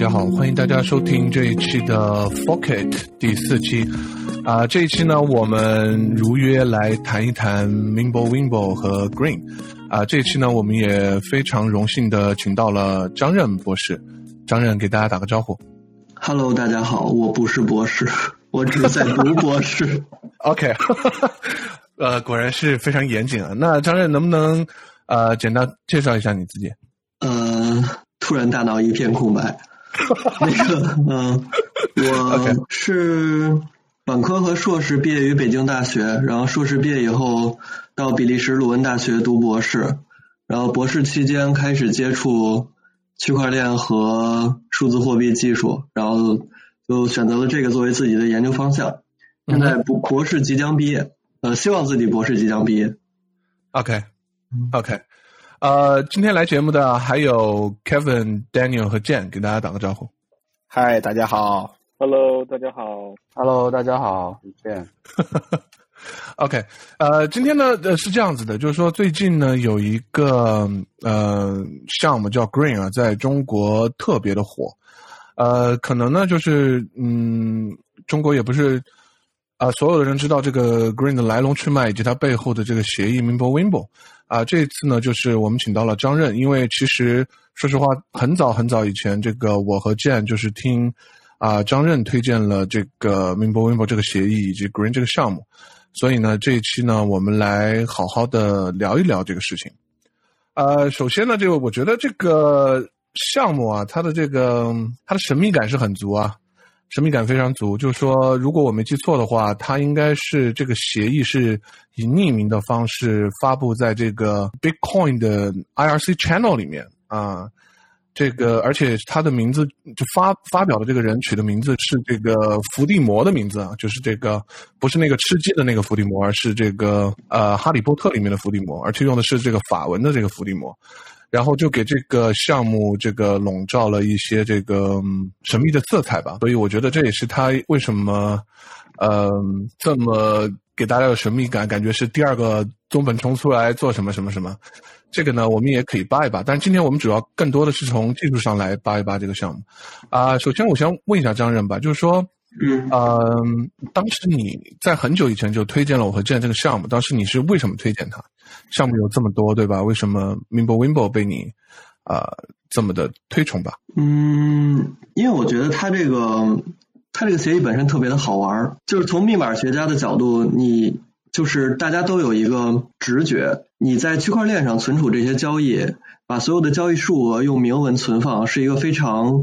家好，欢迎大家收听这一期的 f o c k e t 第四期。啊，这一期呢，我们如约来谈一谈 Mimbo Wimbo 和 Green。啊，这一期呢，我们也非常荣幸的请到了张任博士。张任给大家打个招呼。Hello，大家好，我不是博士，我只在读博士。OK，呃，果然是非常严谨啊。那张任能不能呃简单介绍一下你自己？呃，突然大脑一片空白。那个，嗯，我 是本科和硕士毕业于北京大学，然后硕士毕业以后到比利时鲁汶大学读博士，然后博士期间开始接触区块链和数字货币技术，然后就选择了这个作为自己的研究方向。现在博博士即将毕业，呃，希望自己博士即将毕业。OK，OK。呃，今天来节目的还有 Kevin、Daniel 和 Jane，给大家打个招呼。嗨，大家好。Hello，大家好。Hello，大家好。Jane。OK，呃，今天呢，呃，是这样子的，就是说最近呢，有一个呃项目叫 Green 啊，在中国特别的火。呃，可能呢，就是嗯，中国也不是啊，所有的人知道这个 Green 的来龙去脉以及它背后的这个协议 Mimbo Wimbo。啊，这一次呢，就是我们请到了张任，因为其实说实话，很早很早以前，这个我和建就是听啊张任推荐了这个 Mimbo Wimbo 这个协议以及 Green 这个项目，所以呢，这一期呢，我们来好好的聊一聊这个事情。呃，首先呢，这个我觉得这个项目啊，它的这个它的神秘感是很足啊。神秘感非常足，就是说，如果我没记错的话，它应该是这个协议是以匿名的方式发布在这个 Bitcoin 的 IRC channel 里面啊。这个，而且他的名字就发发表的这个人取的名字是这个伏地魔的名字啊，就是这个不是那个吃鸡的那个伏地魔，而是这个呃哈利波特里面的伏地魔，而且用的是这个法文的这个伏地魔。然后就给这个项目这个笼罩了一些这个神秘的色彩吧，所以我觉得这也是他为什么，呃，这么给大家有神秘感，感觉是第二个宗本冲出来做什么什么什么，这个呢我们也可以扒一扒，但是今天我们主要更多的是从技术上来扒一扒这个项目。啊，首先我先问一下张任吧，就是说。嗯，呃，当时你在很久以前就推荐了我和 Jane 这个项目，当时你是为什么推荐它？项目有这么多，对吧？为什么 Mimbo Wimbo 被你啊这么的推崇吧？嗯，因为我觉得它这个它这个协议本身特别的好玩，就是从密码学家的角度，你就是大家都有一个直觉，你在区块链上存储这些交易，把所有的交易数额用明文存放，是一个非常。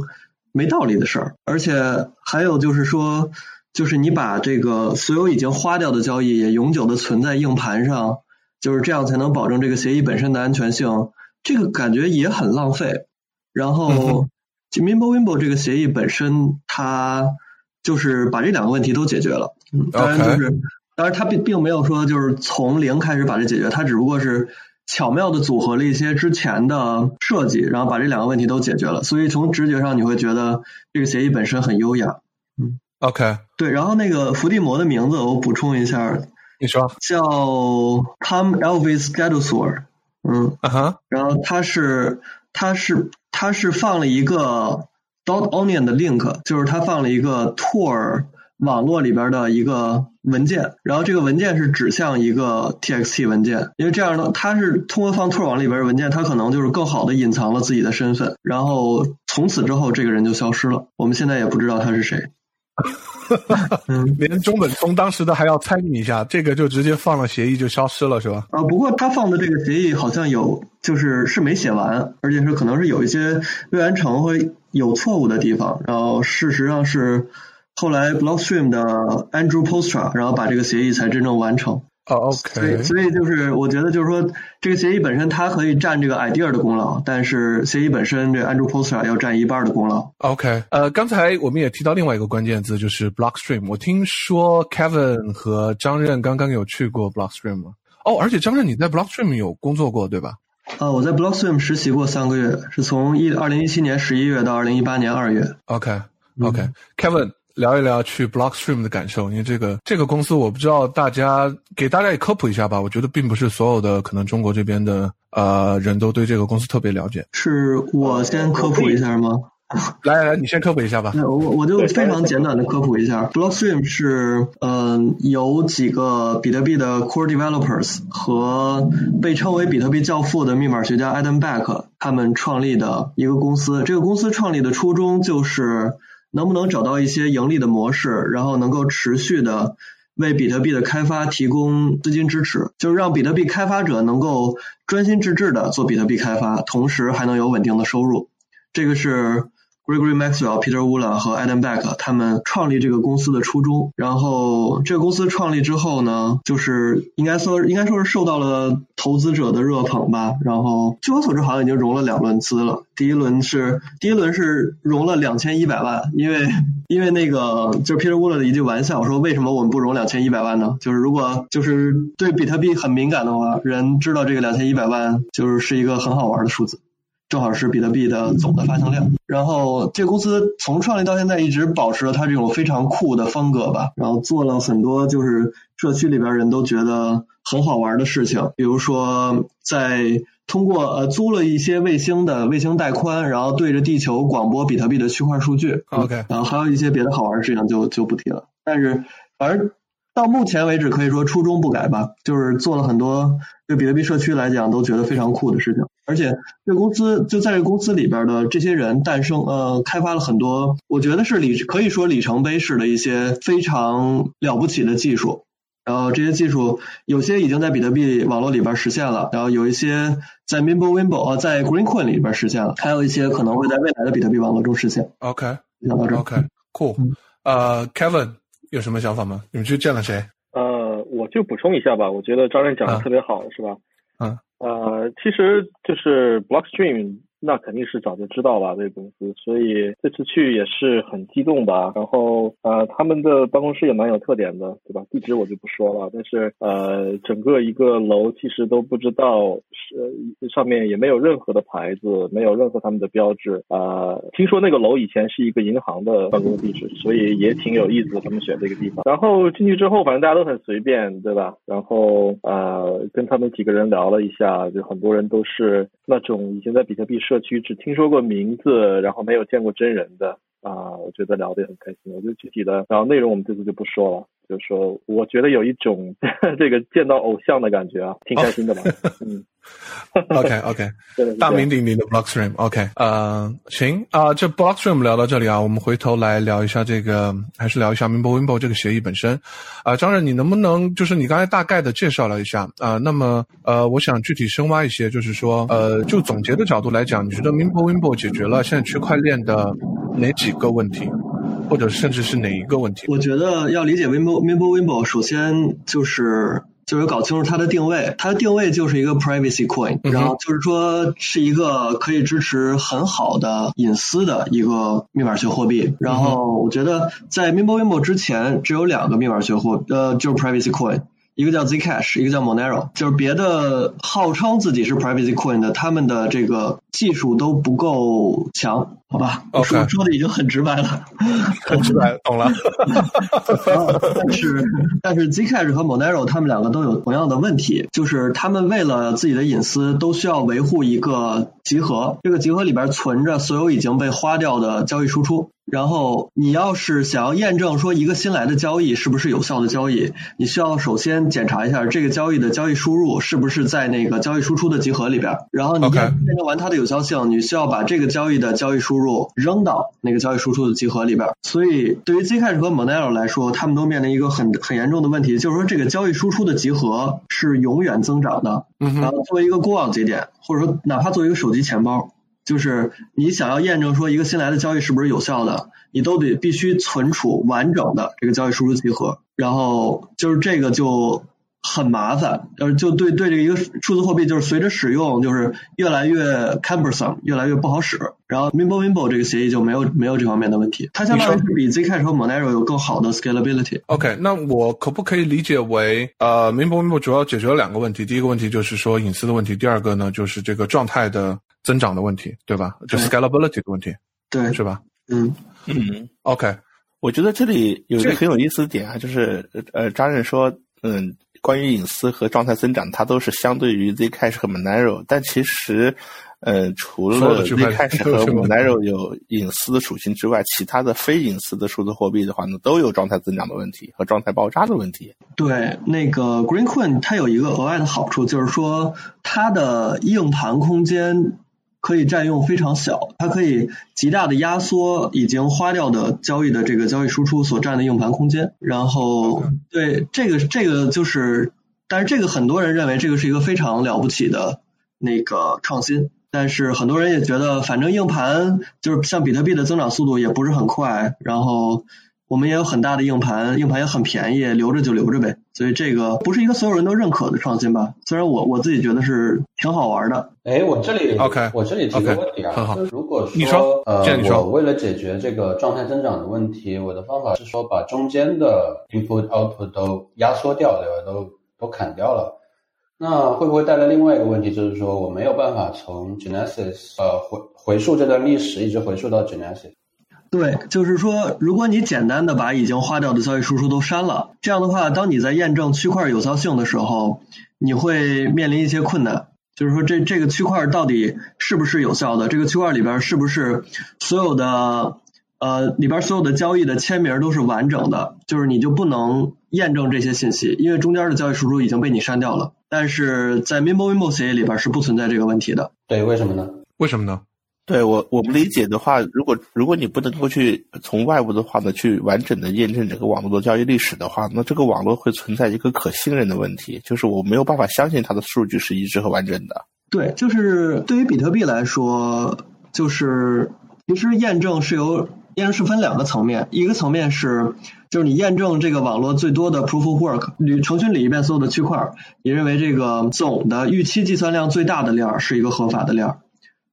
没道理的事儿，而且还有就是说，就是你把这个所有已经花掉的交易也永久的存在硬盘上，就是这样才能保证这个协议本身的安全性。这个感觉也很浪费。然后，Mimbo Wimbo 这个协议本身，它就是把这两个问题都解决了。当然，就是当然它并并没有说就是从零开始把这解决，它只不过是。巧妙的组合了一些之前的设计，然后把这两个问题都解决了。所以从直觉上你会觉得这个协议本身很优雅。嗯，OK，对。然后那个伏地魔的名字我补充一下，你说叫 Tom Elvis g a d o s o r 嗯，啊哈。然后他是他是他是放了一个 Dot Onion 的 link，就是他放了一个 Tor。网络里边的一个文件，然后这个文件是指向一个 TXT 文件，因为这样呢，他是通过放 Tor 网里边的文件，他可能就是更好的隐藏了自己的身份，然后从此之后这个人就消失了，我们现在也不知道他是谁。连中本聪当时的还要参与一下，这个就直接放了协议就消失了，是吧？啊，不过他放的这个协议好像有，就是是没写完，而且是可能是有一些未完成会有错误的地方，然后事实上是。后来，Blockstream 的 Andrew Postra，然后把这个协议才真正完成。哦，OK。所以，所以就是我觉得，就是说，这个协议本身它可以占这个 idea 的功劳，但是协议本身这 Andrew Postra 要占一半的功劳。OK。呃，刚才我们也提到另外一个关键字，就是 Blockstream。我听说 Kevin 和张任刚刚有去过 Blockstream 吗？哦，而且张任你在 Blockstream 有工作过，对吧？呃，我在 Blockstream 实习过三个月，是从一二零一七年十一月到二零一八年二月。OK，OK。Kevin。聊一聊去 Blockstream 的感受，因为这个这个公司我不知道大家给大家也科普一下吧。我觉得并不是所有的可能中国这边的呃人都对这个公司特别了解。是我先科普一下吗？来来来，你先科普一下吧。我我就非常简短的科普一下，Blockstream 是嗯有几个比特币的 core developers 和被称为比特币教父的密码学家 Adam Back 他们创立的一个公司。这个公司创立的初衷就是能不能找到一些盈利的模式，然后能够持续的为比特币的开发提供资金支持，就是让比特币开发者能够专心致志的做比特币开发，同时还能有稳定的收入。这个是。Gregory Maxwell、Peter Woola 和 Adam Back 他们创立这个公司的初衷，然后这个公司创立之后呢，就是应该说应该说是受到了投资者的热捧吧。然后据我所知，好像已经融了两轮资了。第一轮是第一轮是融了两千一百万，因为因为那个就是 Peter Woola 的一句玩笑说，为什么我们不融两千一百万呢？就是如果就是对比特币很敏感的话，人知道这个两千一百万就是是一个很好玩的数字。正好是比特币的总的发行量，然后这个公司从创立到现在一直保持了它这种非常酷的风格吧，然后做了很多就是社区里边人都觉得很好玩的事情，比如说在通过呃租了一些卫星的卫星带宽，然后对着地球广播比特币的区块数据，OK，然后还有一些别的好玩的事情就就不提了，但是反正。到目前为止，可以说初衷不改吧，就是做了很多对比特币社区来讲都觉得非常酷的事情。而且，这公司就在这个公司里边的这些人诞生，呃，开发了很多，我觉得是里可以说里程碑式的一些非常了不起的技术。然后这些技术有些已经在比特币网络里边实现了，然后有一些在 Mimblewimble 呃在 Greencoin 里边实现了，还有一些可能会在未来的比特币网络中实现。OK，讲到这，OK，Cool，呃，Kevin。有什么想法吗？你们去见了谁？呃，我就补充一下吧。我觉得张任讲的特别好，是吧？嗯。呃，其实就是 Blockstream。那肯定是早就知道了这个公司，所以这次去也是很激动吧。然后呃，他们的办公室也蛮有特点的，对吧？地址我就不说了，但是呃，整个一个楼其实都不知道是上面也没有任何的牌子，没有任何他们的标志。呃，听说那个楼以前是一个银行的办公地址，所以也挺有意思。他们选这个地方，然后进去之后，反正大家都很随便，对吧？然后呃，跟他们几个人聊了一下，就很多人都是那种以前在比特币。社区只听说过名字，然后没有见过真人的。啊，我觉得聊得很开心。我觉得具体的，然后内容我们这次就不说了。就是说，我觉得有一种 这个见到偶像的感觉啊，挺开心的吧？嗯，OK OK，大名鼎鼎的 Blockstream，OK，呃，行啊，这 Blockstream 聊到这里啊，我们回头来聊一下这个，还是聊一下 Mimblewimble 这个协议本身啊。张任，你能不能就是你刚才大概的介绍了一下啊？那么呃，我想具体深挖一些，就是说呃，就总结的角度来讲，你觉得 Mimblewimble 解决了现在区块链的哪几个问题？或者甚至是哪一个问题？我觉得要理解 Wimble Wimble Wimble，首先就是就是搞清楚它的定位。它的定位就是一个 privacy coin，然后就是说是一个可以支持很好的隐私的一个密码学货币。然后我觉得在 Wimble Wimble 之前，只有两个密码学货，呃，就是 privacy coin。一个叫 Zcash，一个叫 Monero，就是别的号称自己是 Privacy Coin 的，他们的这个技术都不够强，好吧？我说说的已经很直白了，很直白，懂了。但是但是 Zcash 和 Monero 他们两个都有同样的问题，就是他们为了自己的隐私，都需要维护一个集合，这个集合里边存着所有已经被花掉的交易输出。然后你要是想要验证说一个新来的交易是不是有效的交易，你需要首先检查一下这个交易的交易输入是不是在那个交易输出的集合里边。然后你验证完它的有效性，你需要把这个交易的交易输入扔到那个交易输出的集合里边。所以对于 Zcash 和 Monero 来说，他们都面临一个很很严重的问题，就是说这个交易输出的集合是永远增长的。然后作为一个过往节点，或者说哪怕作为一个手机钱包。就是你想要验证说一个新来的交易是不是有效的，你都得必须存储完整的这个交易输出集合，然后就是这个就很麻烦，呃，就对对这个一个数字货币就是随着使用就是越来越 cumbersome，越来越不好使。然后 Mimblewimble 这个协议就没有没有这方面的问题，它相当于是比 Zcash 和 Monero 有更好的 scalability。OK，那我可不可以理解为呃 Mimblewimble 主要解决了两个问题，第一个问题就是说隐私的问题，第二个呢就是这个状态的。增长的问题，对吧？就 scalability 的问题，对，是吧？嗯嗯，OK。我觉得这里有一个很有意思的点啊，就是呃，张任说，嗯关于隐私和状态增长，它都是相对于 Zcash 和 Monero，但其实。呃，除了 Zcash 和 Monero 有隐私的属性之外，其他的非隐私的数字货币的话呢，都有状态增长的问题和状态爆炸的问题。对，那个 Green Coin 它有一个额外的好处，就是说它的硬盘空间可以占用非常小，它可以极大的压缩已经花掉的交易的这个交易输出所占的硬盘空间。然后，对这个这个就是，但是这个很多人认为这个是一个非常了不起的那个创新。但是很多人也觉得，反正硬盘就是像比特币的增长速度也不是很快，然后我们也有很大的硬盘，硬盘也很便宜，留着就留着呗。所以这个不是一个所有人都认可的创新吧？虽然我我自己觉得是挺好玩的。哎，我这里 OK，我这里提个问题啊，就如果说呃，我为了解决这个状态增长的问题，我的方法是说把中间的 input output 都压缩掉，对吧？都都砍掉了。那会不会带来另外一个问题，就是说我没有办法从 Genesis 呃回回溯这段历史，一直回溯到 Genesis？对，就是说，如果你简单的把已经花掉的交易输出都删了，这样的话，当你在验证区块有效性的时候，你会面临一些困难。就是说，这这个区块到底是不是有效的？这个区块里边是不是所有的？呃，里边所有的交易的签名都是完整的，就是你就不能验证这些信息，因为中间的交易输出已经被你删掉了。但是在 Mimbo 协议里边是不存在这个问题的。对，为什么呢？为什么呢？对我我们理解的话，如果如果你不能够去从外部的话呢，去完整的验证整个网络的交易历史的话，那这个网络会存在一个可信任的问题，就是我没有办法相信它的数据是一致和完整的。对，就是对于比特币来说，就是其实验证是由验证是分两个层面，一个层面是就是你验证这个网络最多的 proof of work，你程序里一遍所有的区块，你认为这个总的预期计算量最大的链儿是一个合法的链儿。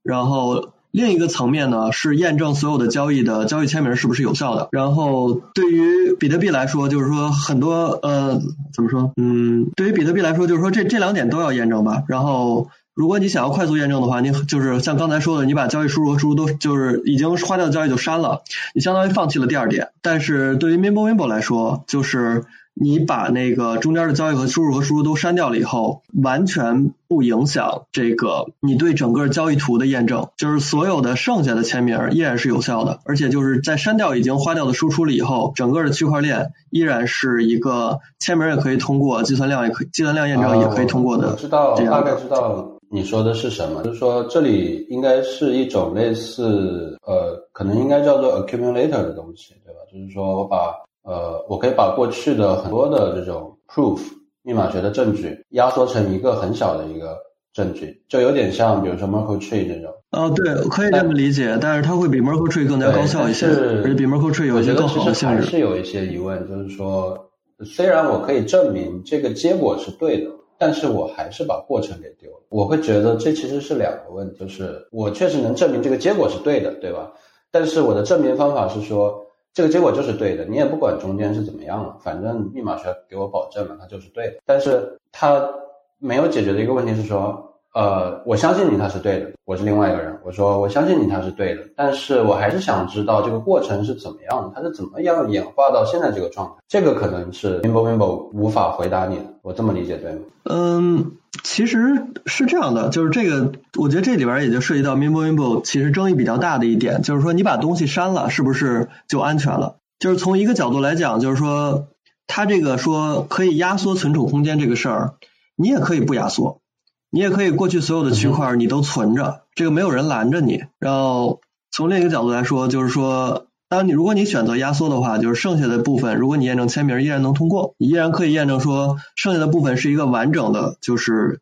然后另一个层面呢是验证所有的交易的交易签名是不是有效的。然后对于比特币来说，就是说很多呃怎么说？嗯，对于比特币来说，就是说这这两点都要验证吧。然后。如果你想要快速验证的话，你就是像刚才说的，你把交易输入和输出都就是已经花掉的交易就删了，你相当于放弃了第二点。但是对于 Mimbo Mimbo 来说，就是你把那个中间的交易和输入和输出都删掉了以后，完全不影响这个你对整个交易图的验证，就是所有的剩下的签名依然是有效的，而且就是在删掉已经花掉的输出了以后，整个的区块链依然是一个签名也可以通过，计算量也可以计算量验证也可以通过的。知道，大概知道。你说的是什么？就是说，这里应该是一种类似呃，可能应该叫做 accumulator 的东西，对吧？就是说我把呃，我可以把过去的很多的这种 proof 密码学的证据压缩成一个很小的一个证据，就有点像比如说 Merkle Tree 这种。哦，对，可以这么理解，但是它会比 Merkle Tree 更加高效一些，而且比 Merkle Tree 有一些更好的性质。还是有一些疑问，就是说，虽然我可以证明这个结果是对的。但是我还是把过程给丢了，我会觉得这其实是两个问题，就是我确实能证明这个结果是对的，对吧？但是我的证明方法是说这个结果就是对的，你也不管中间是怎么样了，反正密码学给我保证了它就是对的。但是它没有解决的一个问题是说。呃，我相信你他是对的，我是另外一个人。我说我相信你他是对的，但是我还是想知道这个过程是怎么样的，它是怎么样演化到现在这个状态。这个可能是 Mimbo Mimbo 无法回答你的，我这么理解对吗？嗯，其实是这样的，就是这个，我觉得这里边也就涉及到 Mimbo Mimbo 其实争议比较大的一点，就是说你把东西删了，是不是就安全了？就是从一个角度来讲，就是说它这个说可以压缩存储空间这个事儿，你也可以不压缩。你也可以过去所有的区块你都存着，这个没有人拦着你。然后从另一个角度来说，就是说，当你如果你选择压缩的话，就是剩下的部分，如果你验证签名依然能通过，你依然可以验证说剩下的部分是一个完整的，就是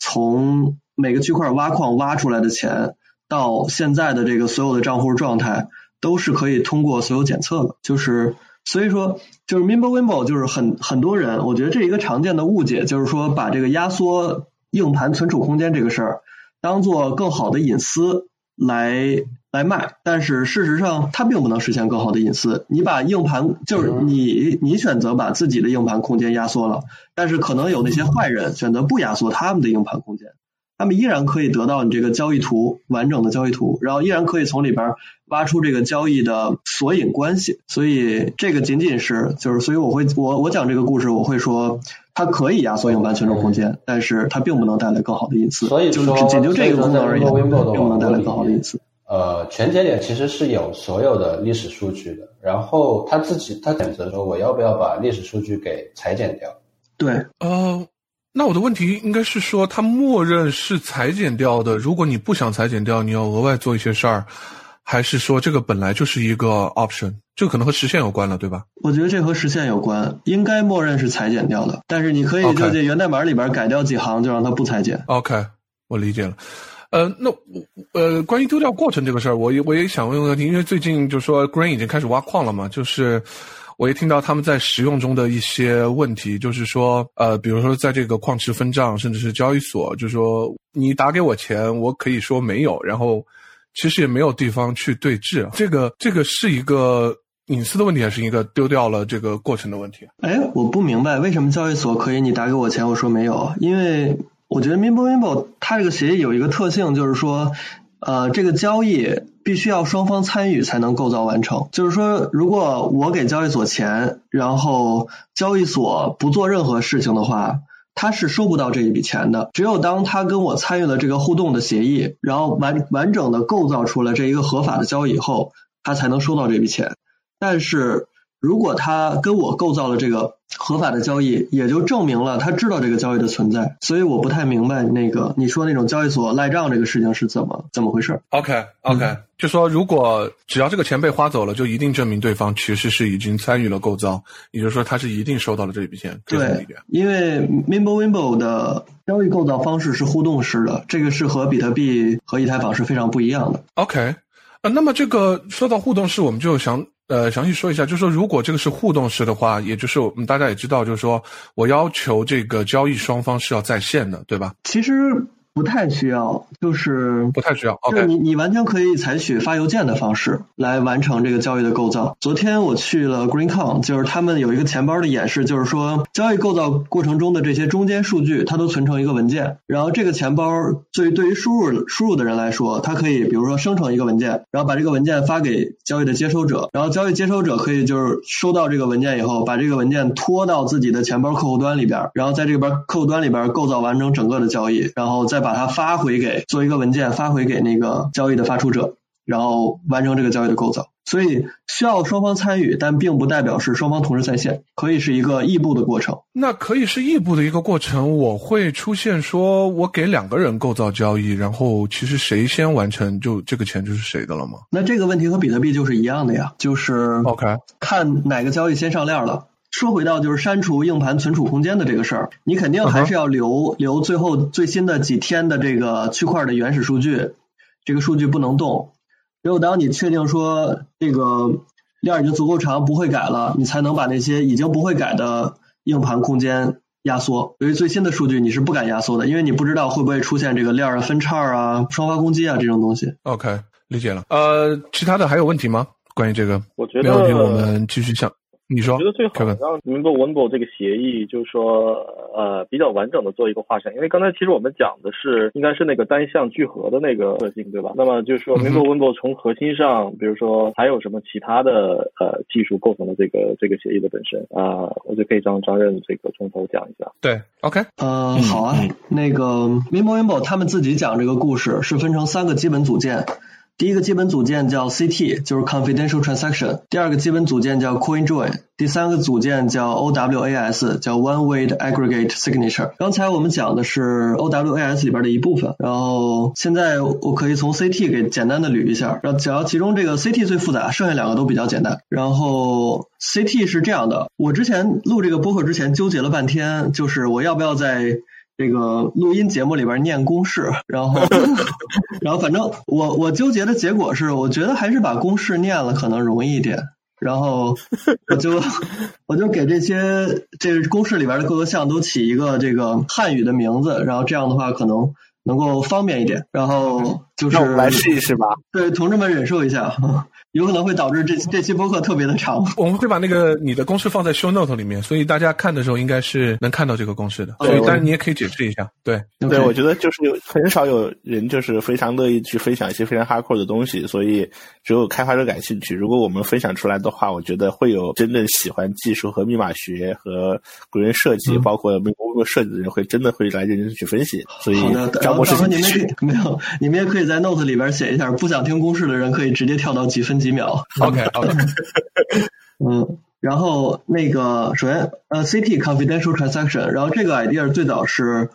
从每个区块挖矿挖出来的钱到现在的这个所有的账户状态都是可以通过所有检测的。就是所以说，就是 Mimbo Wimbo 就是很很多人，我觉得这一个常见的误解就是说把这个压缩。硬盘存储空间这个事儿，当做更好的隐私来来卖，但是事实上它并不能实现更好的隐私。你把硬盘就是你你选择把自己的硬盘空间压缩了，但是可能有那些坏人选择不压缩他们的硬盘空间，他们依然可以得到你这个交易图完整的交易图，然后依然可以从里边挖出这个交易的索引关系。所以这个仅仅是就是，所以我会我我讲这个故事，我会说它可以压缩硬盘存储空间，但是它并不能带来更好的隐私。所以就是仅就这个功能而言，并不能带来更好的隐私。呃，全节点其实是有所有的历史数据的，然后他自己他选择说我要不要把历史数据给裁剪掉？对，呃，那我的问题应该是说，它默认是裁剪掉的。如果你不想裁剪掉，你要额外做一些事儿，还是说这个本来就是一个 option？这可能和实现有关了，对吧？我觉得这和实现有关，应该默认是裁剪掉的。但是你可以就在源代码里边改掉几行，就让它不裁剪。OK，我理解了。呃，那呃，关于丢掉过程这个事儿，我也我也想问问题，因为最近就说 Green 已经开始挖矿了嘛，就是我也听到他们在使用中的一些问题，就是说呃，比如说在这个矿池分账，甚至是交易所，就是说你打给我钱，我可以说没有，然后其实也没有地方去对质，这个这个是一个隐私的问题，还是一个丢掉了这个过程的问题？哎，我不明白为什么交易所可以你打给我钱，我说没有，因为。我觉得 MIMBO MIMBO 它这个协议有一个特性，就是说，呃，这个交易必须要双方参与才能构造完成。就是说，如果我给交易所钱，然后交易所不做任何事情的话，他是收不到这一笔钱的。只有当他跟我参与了这个互动的协议，然后完完整的构造出了这一个合法的交易以后，他才能收到这笔钱。但是如果他跟我构造了这个，合法的交易也就证明了他知道这个交易的存在，所以我不太明白那个你说那种交易所赖账这个事情是怎么怎么回事。OK OK，就说如果只要这个钱被花走了，就一定证明对方其实是已经参与了构造，也就是说他是一定收到了这笔钱。对，因为 Mimble Wimble 的交易构造方式是互动式的，这个是和比特币和以太坊是非常不一样的。OK，呃，那么这个说到互动式，我们就想。呃，详细说一下，就是说，如果这个是互动式的话，也就是我们大家也知道，就是说我要求这个交易双方是要在线的，对吧？其实。不太需要，就是不太需要。就是你你完全可以采取发邮件的方式来完成这个交易的构造。昨天我去了 GreenCon，就是他们有一个钱包的演示，就是说交易构造过程中的这些中间数据，它都存成一个文件。然后这个钱包对对于输入输入的人来说，它可以比如说生成一个文件，然后把这个文件发给交易的接收者，然后交易接收者可以就是收到这个文件以后，把这个文件拖到自己的钱包客户端里边，然后在这边客户端里边构造完成整个的交易，然后再。把它发回给做一个文件发回给那个交易的发出者，然后完成这个交易的构造。所以需要双方参与，但并不代表是双方同时在线，可以是一个异步的过程。那可以是异步的一个过程，我会出现说我给两个人构造交易，然后其实谁先完成，就这个钱就是谁的了吗？那这个问题和比特币就是一样的呀，就是 OK 看哪个交易先上链了。说回到就是删除硬盘存储空间的这个事儿，你肯定还是要留留最后最新的几天的这个区块的原始数据，这个数据不能动。只有当你确定说这个链已经足够长不会改了，你才能把那些已经不会改的硬盘空间压缩。由于最新的数据你是不敢压缩的，因为你不知道会不会出现这个链的分叉啊、双发攻击啊这种东西。OK，理解了。呃，其他的还有问题吗？关于这个？我觉得没问题，我们继续讲。你说，我觉得最好让 Mimble Wimble 这个协议，就是说，呃，比较完整的做一个画像。因为刚才其实我们讲的是，应该是那个单向聚合的那个特性，对吧？那么就是说，Mimble Wimble 从核心上，比如说还有什么其他的呃技术构成的这个这个协议的本身啊，我就可以让张任这个从头讲一下。对，OK，呃，好啊，那个 Mimble Wimble 他们自己讲这个故事是分成三个基本组件。第一个基本组件叫 CT，就是 Confidential Transaction。第二个基本组件叫 Coin Join。第三个组件叫 OWAS，叫 One Way Aggregate Signature。刚才我们讲的是 OWAS 里边的一部分，然后现在我可以从 CT 给简单的捋一下。然后只要其中这个 CT 最复杂，剩下两个都比较简单。然后 CT 是这样的，我之前录这个播客之前纠结了半天，就是我要不要在。这个录音节目里边念公式，然后，然后反正我我纠结的结果是，我觉得还是把公式念了可能容易一点。然后我就 我就给这些这公式里边的各个项都起一个这个汉语的名字，然后这样的话可能能够方便一点。然后就是我们来试一试吧。对，同志们忍受一下，有可能会导致这这期播客特别的长。我们会把那个你的公式放在 show note 里面，所以大家看的时候应该是能看到这个公式的。所以，当然你也可以解释一下。对，对，我觉得就是有很少有人就是非常乐意去分享一些非常 hardcore 的东西，所以只有开发者感兴趣。如果我们分享出来的话，我觉得会有真正喜欢技术和密码学和个人设计，包括微博设计的人，会真的会来认真去分析。所以，张博士，你们可以没有，你们也可以在 note 里边写一下，不想听公式的人可以直接跳到几分几秒。OK，OK，嗯，然后那个首先呃，CT confidential transaction，然后这个 idea 最早是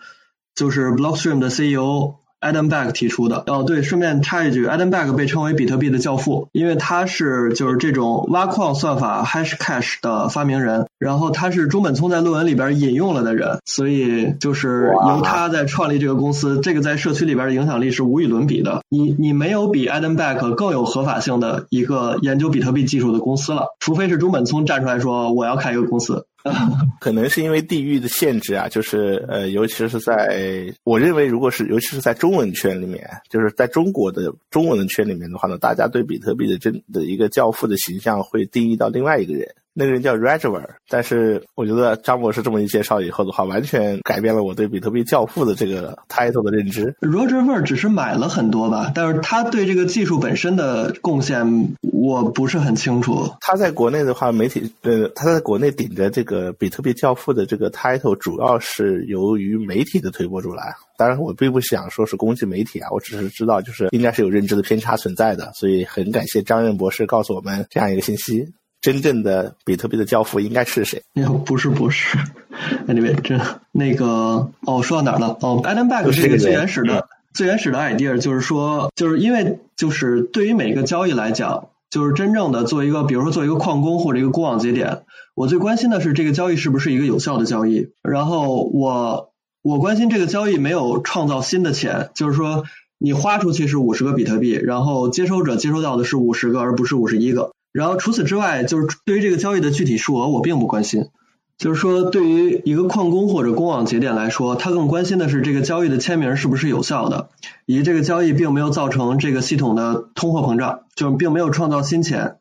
就是 Blockstream 的 CEO。Adam Back 提出的哦，对，顺便插一句，Adam Back 被称为比特币的教父，因为他是就是这种挖矿算法 Hashcash 的发明人，然后他是中本聪在论文里边引用了的人，所以就是由他在创立这个公司，这个在社区里边的影响力是无与伦比的。你你没有比 Adam Back 更有合法性的一个研究比特币技术的公司了，除非是中本聪站出来说我要开一个公司。可能是因为地域的限制啊，就是呃，尤其是在我认为，如果是尤其是在中文圈里面，就是在中国的中文圈里面的话呢，大家对比特币的真的一个教父的形象会定义到另外一个人。那个人叫 Roger，但是我觉得张博士这么一介绍以后的话，完全改变了我对比特币教父的这个 title 的认知。Roger 只是买了很多吧，但是他对这个技术本身的贡献我不是很清楚。他在国内的话，媒体呃，他在国内顶着这个比特币教父的这个 title，主要是由于媒体的推波助澜。当然，我并不想说是攻击媒体啊，我只是知道就是应该是有认知的偏差存在的，所以很感谢张任博士告诉我们这样一个信息。真正的比特币的教父应该是谁？不是，不是。Anyway，这那个哦，说到哪儿了？哦，Adam Back 是一个最原始的、最原始的 idea 就是说，就是因为就是对于每个交易来讲，就是真正的做一个，比如说做一个矿工或者一个过往节点，我最关心的是这个交易是不是一个有效的交易。然后我我关心这个交易没有创造新的钱，就是说你花出去是五十个比特币，然后接收者接收到的是五十个而不是五十一个。然后除此之外，就是对于这个交易的具体数额，我并不关心。就是说，对于一个矿工或者公网节点来说，他更关心的是这个交易的签名是不是有效的，以及这个交易并没有造成这个系统的通货膨胀，就是并没有创造新钱。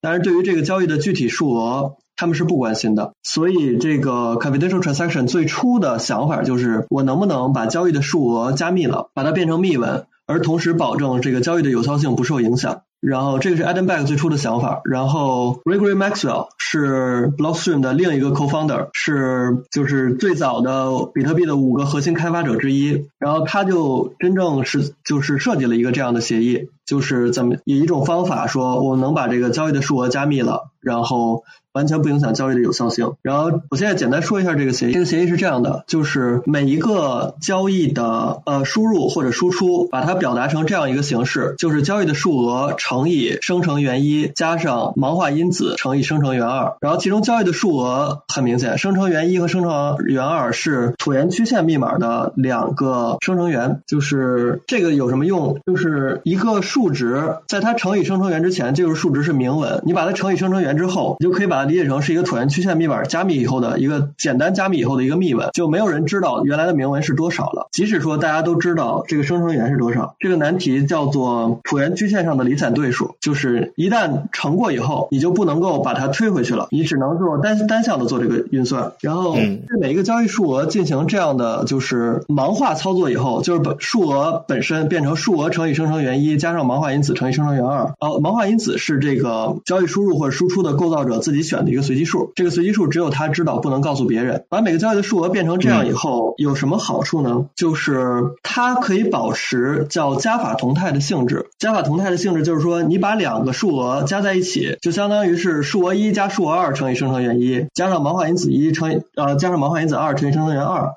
但是对于这个交易的具体数额，他们是不关心的。所以，这个 confidential transaction 最初的想法就是，我能不能把交易的数额加密了，把它变成密文，而同时保证这个交易的有效性不受影响。然后这个是 Adam Back 最初的想法，然后 Gregory Maxwell 是 Blockstream 的另一个 co-founder，是就是最早的比特币的五个核心开发者之一，然后他就真正是就是设计了一个这样的协议，就是怎么以一种方法说，我能把这个交易的数额加密了，然后。完全不影响交易的有效性。然后我现在简单说一下这个协议。这个协议是这样的，就是每一个交易的呃输入或者输出，把它表达成这样一个形式，就是交易的数额乘以生成元一加上盲化因子乘以生成元二。然后其中交易的数额很明显，生成元一和生成元二是椭圆曲线密码的两个生成元。就是这个有什么用？就是一个数值在它乘以生成元之前，这个数值是明文。你把它乘以生成元之后，你就可以把它。理解成是一个椭圆曲线密码加密以后的一个简单加密以后的一个密文，就没有人知道原来的明文是多少了。即使说大家都知道这个生成元是多少，这个难题叫做椭圆曲线上的离散对数，就是一旦乘过以后，你就不能够把它推回去了，你只能做单单向的做这个运算。然后对每一个交易数额进行这样的就是盲化操作以后，就是本数额本身变成数额乘以生成元一加上盲化因子乘以生成元二。呃，盲化因子是这个交易输入或者输出的构造者自己选。的一个随机数，这个随机数只有他知道，不能告诉别人。把每个交易的数额变成这样以后，有什么好处呢？就是它可以保持叫加法同态的性质。加法同态的性质就是说，你把两个数额加在一起，就相当于是数额一加数额二乘以生成元一，加上盲化因子一乘以呃加上盲化因子二乘以生成元二。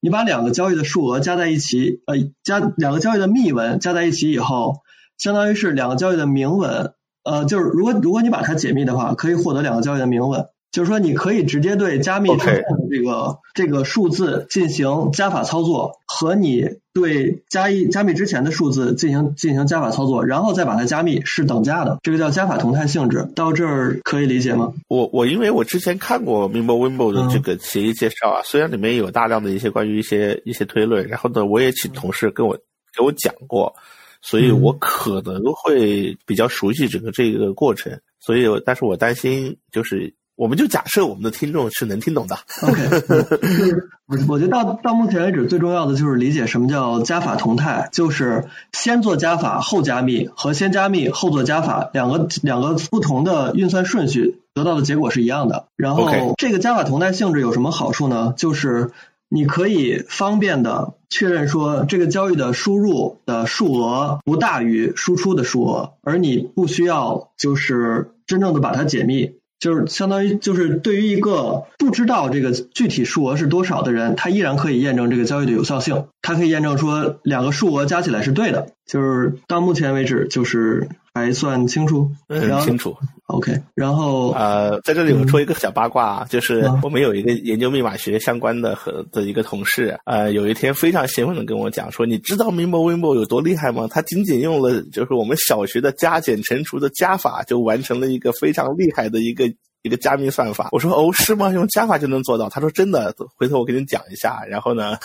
你把两个交易的数额加在一起，呃加两个交易的密文加在一起以后，相当于是两个交易的明文。呃，就是如果如果你把它解密的话，可以获得两个交易的明文。就是说，你可以直接对加密这个这个数字进行加法操作，和你对加一加密之前的数字进行进行加法操作，然后再把它加密是等价的。这个叫加法同态性质。到这儿可以理解吗？我我因为我之前看过 Mimbo Wimbo 的这个协议介绍啊，虽然里面有大量的一些关于一些一些推论，然后呢，我也请同事跟我给我讲过。所以我可能会比较熟悉整个这个过程。所以，但是我担心就是。我们就假设我们的听众是能听懂的。OK，就是我觉得到到目前为止最重要的就是理解什么叫加法同态，就是先做加法后加密和先加密后做加法两个两个不同的运算顺序得到的结果是一样的。然后这个加法同态性质有什么好处呢？就是你可以方便的确认说这个交易的输入的数额不大于输出的数额，而你不需要就是真正的把它解密。就是相当于，就是对于一个不知道这个具体数额是多少的人，他依然可以验证这个交易的有效性。他可以验证说两个数额加起来是对的。就是到目前为止，就是还算清楚。很，清楚。OK，然后呃，在这里我说一个小八卦啊，就是我们有一个研究密码学相关的和的一个同事，呃，有一天非常兴奋的跟我讲说，你知道 Mimbo Wimbo 有多厉害吗？他仅仅用了就是我们小学的加减乘除的加法，就完成了一个非常厉害的一个。一个加密算法，我说哦是吗？用加法就能做到？他说真的，回头我给你讲一下。然后呢，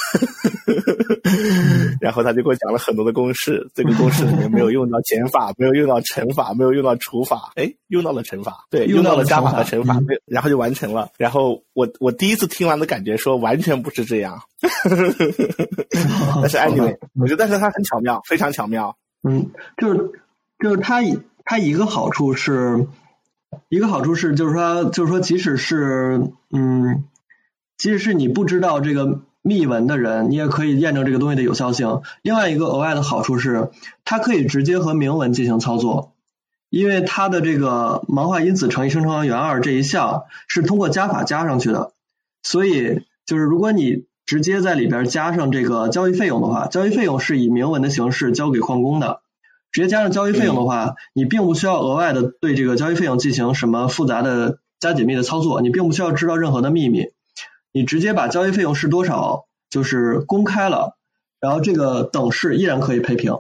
然后他就给我讲了很多的公式，这个公式里面没有用到减法，没有用到乘法，没有用到除法，哎，用到了乘法，对，用到了加法和乘法，没然后就完成了。然后我我第一次听完的感觉说完全不是这样，但是 anyway，我觉得但是它很巧妙，非常巧妙。嗯，就是就是它它一个好处是。一个好处是，就是说，就是说，即使是，嗯，即使是你不知道这个密文的人，你也可以验证这个东西的有效性。另外一个额外的好处是，它可以直接和明文进行操作，因为它的这个盲化因子乘以生成元二这一项是通过加法加上去的，所以就是如果你直接在里边加上这个交易费用的话，交易费用是以明文的形式交给矿工的。直接加上交易费用的话，你并不需要额外的对这个交易费用进行什么复杂的加解密的操作，你并不需要知道任何的秘密，你直接把交易费用是多少就是公开了，然后这个等式依然可以配平。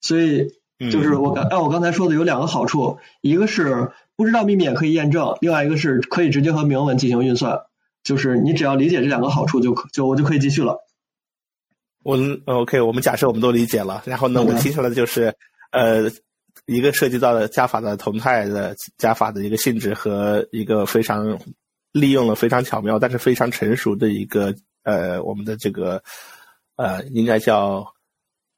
所以就是我刚按我刚才说的有两个好处，一个是不知道秘密也可以验证，另外一个是可以直接和明文进行运算，就是你只要理解这两个好处就可就我就可以继续了。我 OK，我们假设我们都理解了，然后呢，我听出来的就是，呃，一个涉及到的加法的同态的加法的一个性质和一个非常利用了非常巧妙但是非常成熟的一个呃我们的这个呃应该叫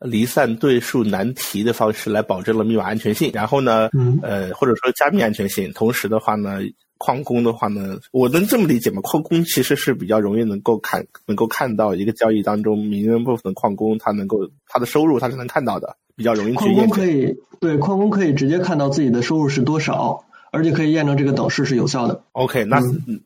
离散对数难题的方式来保证了密码安全性，然后呢，呃或者说加密安全性，同时的话呢。矿工的话呢，我能这么理解吗？矿工其实是比较容易能够看，能够看到一个交易当中名人部分的矿工，他能够他的收入他是能看到的，比较容易去验证。矿工可以对矿工可以直接看到自己的收入是多少，而且可以验证这个等式是有效的。OK，那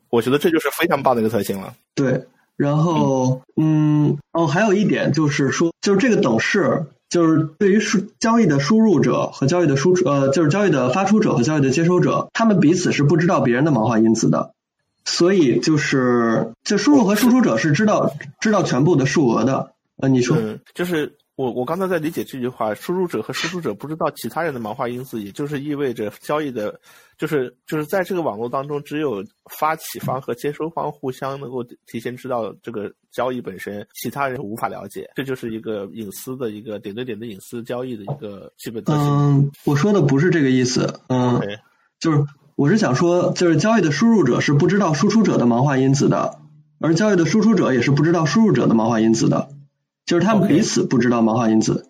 我觉得这就是非常棒的一个特性了。对，然后嗯哦，还有一点就是说，就是这个等式。就是对于输交易的输入者和交易的输出呃，就是交易的发出者和交易的接收者，他们彼此是不知道别人的毛化因子的，所以就是就输入和输出者是知道知道全部的数额的。呃，你说，就是。我我刚才在理解这句话，输入者和输出者不知道其他人的盲化因子，也就是意味着交易的，就是就是在这个网络当中，只有发起方和接收方互相能够提前知道这个交易本身，其他人无法了解，这就是一个隐私的一个点对点的隐私交易的一个基本特性。嗯，我说的不是这个意思，嗯，就是我是想说，就是交易的输入者是不知道输出者的盲化因子的，而交易的输出者也是不知道输入者的盲化因子的。就是他们彼此不知道盲化因子，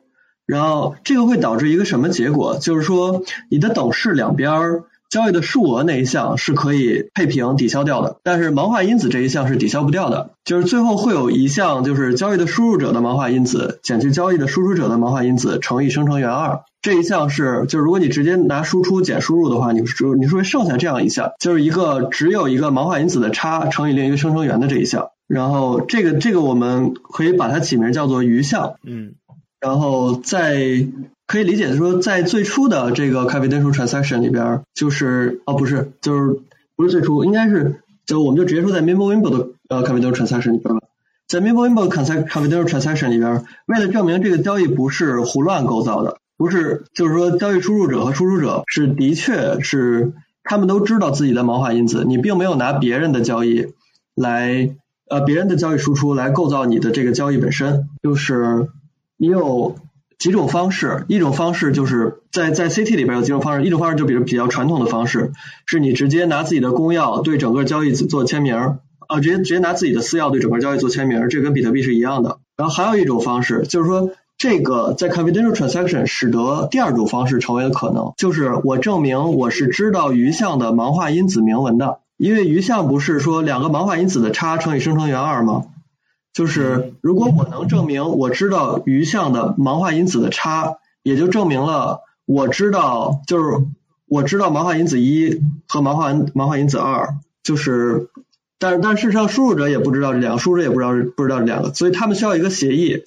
然后这个会导致一个什么结果？就是说你的等式两边交易的数额那一项是可以配平抵消掉的，但是盲化因子这一项是抵消不掉的。就是最后会有一项，就是交易的输入者的盲化因子减去交易的输出者的盲化因子乘以生成元二这一项是，就是如果你直接拿输出减输入的话，你是你是会剩下这样一项，就是一个只有一个盲化因子的差乘以另一个生成元的这一项。然后这个这个我们可以把它起名叫做余项，嗯，然后在可以理解说，在最初的这个 confidential transaction 里边，就是哦不是，就是不是最初，应该是就我们就直接说在 Mimblewimble 的呃 confidential transaction 里边吧，在 Mimblewimble confidential transaction 里边，为了证明这个交易不是胡乱构造的，不是就是说交易输入者和输出者是的确是他们都知道自己的毛发因子，你并没有拿别人的交易来。呃，别人的交易输出来构造你的这个交易本身，就是你有，几种方式，一种方式就是在在 CT 里边有几种方式，一种方式就比如比较传统的方式，是你直接拿自己的公钥对整个交易做签名，啊，直接直接拿自己的私钥对整个交易做签名，这跟比特币是一样的。然后还有一种方式，就是说这个在 confidential transaction 使得第二种方式成为了可能，就是我证明我是知道余项的盲化因子铭文的，因为余项不是说两个盲化因子的差乘以生成元二吗？就是如果我能证明我知道余项的盲化因子的差，也就证明了我知道就是我知道盲化因子一和盲化盲化因子二，就是但是但事实上输入者也不知道这两个，输入者也不知道不知道这两个，所以他们需要一个协议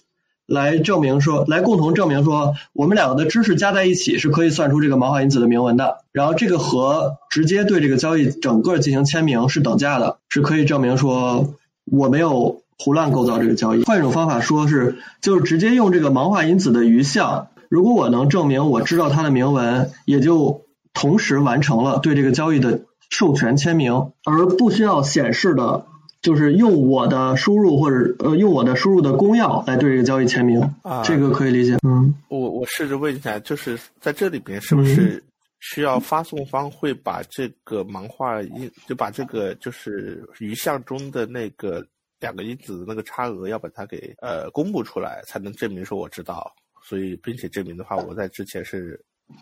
来证明说，来共同证明说我们两个的知识加在一起是可以算出这个盲化因子的铭文的，然后这个和直接对这个交易整个进行签名是等价的，是可以证明说我没有。胡乱构造这个交易，换一种方法说是，就是直接用这个盲化因子的余项，如果我能证明我知道它的铭文，也就同时完成了对这个交易的授权签名，而不需要显示的，就是用我的输入或者呃用我的输入的公钥来对这个交易签名啊，这个可以理解。嗯，我我试着问一下，就是在这里边是不是需要发送方会把这个盲化因，就把这个就是余项中的那个。两个因子的那个差额要把它给呃公布出来，才能证明说我知道，所以并且证明的话，我在之前是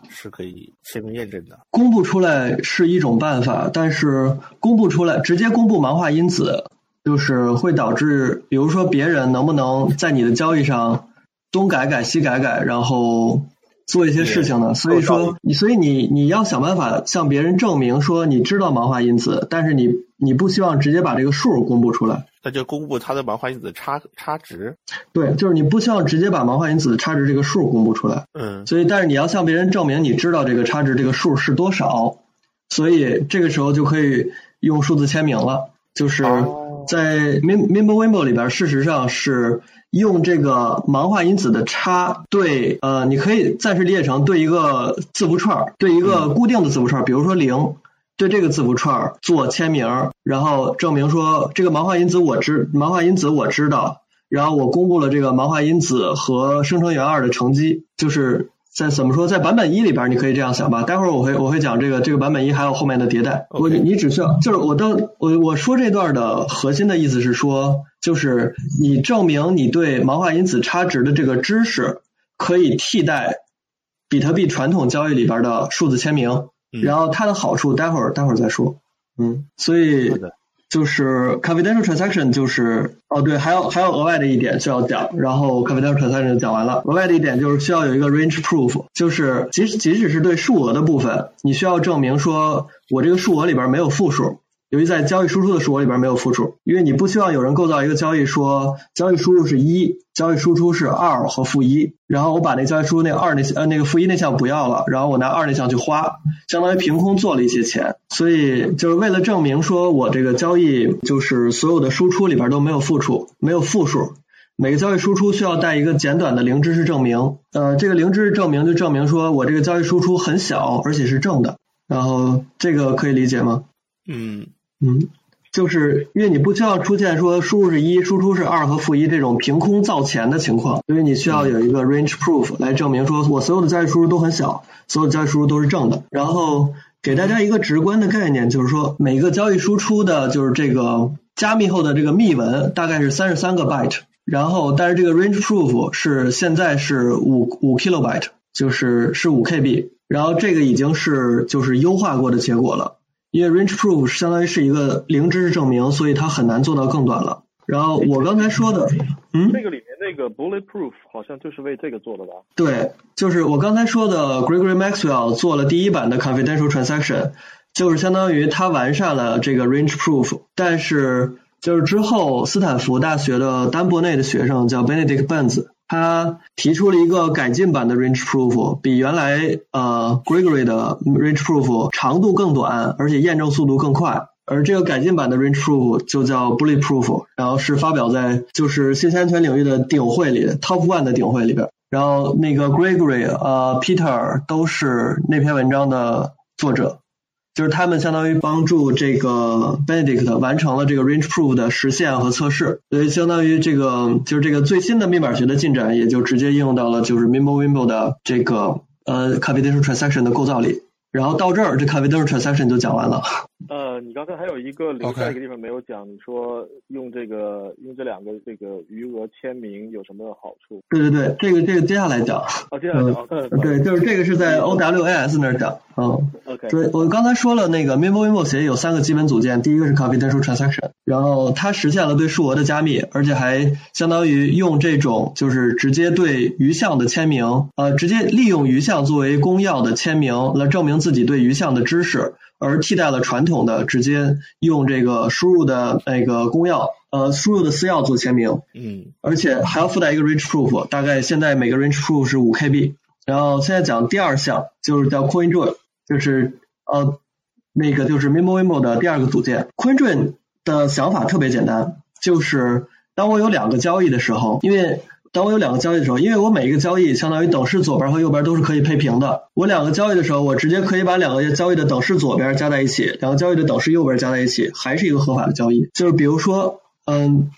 是可以签名验证的。公布出来是一种办法，但是公布出来直接公布盲化因子，就是会导致，比如说别人能不能在你的交易上东改改西改改，然后做一些事情呢？所以说你所以你你要想办法向别人证明说你知道盲化因子，但是你你不希望直接把这个数公布出来。那就公布它的盲化因子差差值。对，就是你不希望直接把盲化因子的差值这个数公布出来。嗯。所以，但是你要向别人证明你知道这个差值这个数是多少，所以这个时候就可以用数字签名了。就是在 Mim Mimblewimble 里边，事实上是用这个盲化因子的差对呃，你可以暂时理解成对一个字符串，对一个固定的字符串，比如说零。对这个字符串做签名，然后证明说这个盲化因子我知盲化因子我知道，然后我公布了这个盲化因子和生成元二的乘积，就是在怎么说在版本一里边你可以这样想吧。待会儿我会我会讲这个这个版本一还有后面的迭代。我你只需要就是我当我我说这段的核心的意思是说，就是你证明你对毛化因子差值的这个知识可以替代比特币传统交易里边的数字签名。然后它的好处，待会儿待会儿再说。嗯，所以就是 confidential transaction 就是哦对，还有还有额外的一点需要讲，然后 confidential transaction 讲完了，额外的一点就是需要有一个 range proof，就是即使即使是对数额的部分，你需要证明说我这个数额里边没有负数。由于在交易输出的数额里边没有负数，因为你不希望有人构造一个交易说交易输入是一，交易输出是二和负一，然后我把那交易输出那二那呃那个负一那项不要了，然后我拿二那项去花，相当于凭空做了一些钱。所以就是为了证明说我这个交易就是所有的输出里边都没有负数，没有负数，每个交易输出需要带一个简短的零知识证明。呃，这个零知识证明就证明说我这个交易输出很小，而且是正的。然后这个可以理解吗？嗯。嗯，就是因为你不需要出现说输入是一，输出是二和负一这种凭空造钱的情况，所以你需要有一个 range proof 来证明说我所有的交易输入都很小，所有交易输入都是正的。然后给大家一个直观的概念，就是说每个交易输出的就是这个加密后的这个密文大概是三十三个 byte，然后但是这个 range proof 是现在是五五 kilobyte，就是是五 KB，然后这个已经是就是优化过的结果了。因为 range proof 相当于是一个零知识证明，所以它很难做到更短了。然后我刚才说的，嗯，那个里面那个 bulletproof 好像就是为这个做的吧？对，就是我刚才说的 Gregory Maxwell 做了第一版的 confidential transaction，就是相当于他完善了这个 range proof，但是就是之后斯坦福大学的丹伯内的学生叫 Benedict Benz。他提出了一个改进版的 range proof，比原来呃 Gregory 的 range proof 长度更短，而且验证速度更快。而这个改进版的 range proof 就叫 bulletproof，然后是发表在就是信息安全领域的顶会里，top one 的顶会里边。然后那个 Gregory 呃 Peter 都是那篇文章的作者。就是他们相当于帮助这个 Benedict 完成了这个 Range Proof 的实现和测试，所以相当于这个就是这个最新的密码学的进展，也就直接应用到了就是 Mimblewimble 的这个呃 Confidential Transaction 的构造里。然后到这儿，这 Confidential Transaction 就讲完了。呃，你刚才还有一个留下一个地方没有讲，你说用这个用这两个这个余额签名有什么好处？对对对，这个这个接下来讲。哦，接下来讲。对，就是这个是在 OWAS 那儿讲。嗯。OK。对，我刚才说了，那个 Mimblewimble 协议有三个基本组件，第一个是 Confidential Transaction，然后它实现了对数额的加密，而且还相当于用这种就是直接对余项的签名，呃，直接利用余项作为公钥的签名来证明自己对余项的知识。而替代了传统的直接用这个输入的那个公钥，呃，输入的私钥做签名，嗯，而且还要附带一个 range proof，大概现在每个 range proof 是五 KB。然后现在讲第二项，就是叫 CoinJoin，就是呃那个就是 Mimblewimble 的第二个组件。CoinJoin 的想法特别简单，就是当我有两个交易的时候，因为当我有两个交易的时候，因为我每一个交易相当于等式左边和右边都是可以配平的。我两个交易的时候，我直接可以把两个交易的等式左边加在一起，两个交易的等式右边加在一起，还是一个合法的交易。就是比如说，嗯，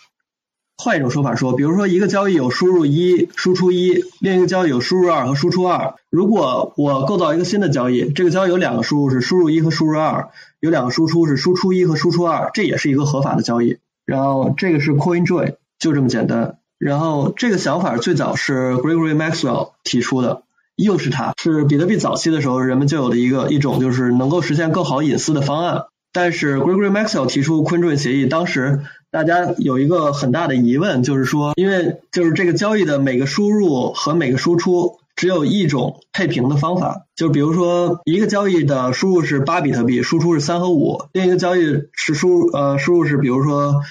换一种说法说，比如说一个交易有输入一输出一，另一个交易有输入二和输出二。如果我构造一个新的交易，这个交易有两个输入是输入一和输入二，有两个输出是输出一和输出二，这也是一个合法的交易。然后这个是 CoinJoin，就这么简单。然后这个想法最早是 Gregory Maxwell 提出的，又是他，是比特币早期的时候人们就有的一个一种就是能够实现更好隐私的方案。但是 Gregory Maxwell 提出 CoinJoin 协议，当时大家有一个很大的疑问，就是说，因为就是这个交易的每个输入和每个输出只有一种配平的方法，就比如说一个交易的输入是八比特币，输出是三和五，另一个交易是输呃输入是比如说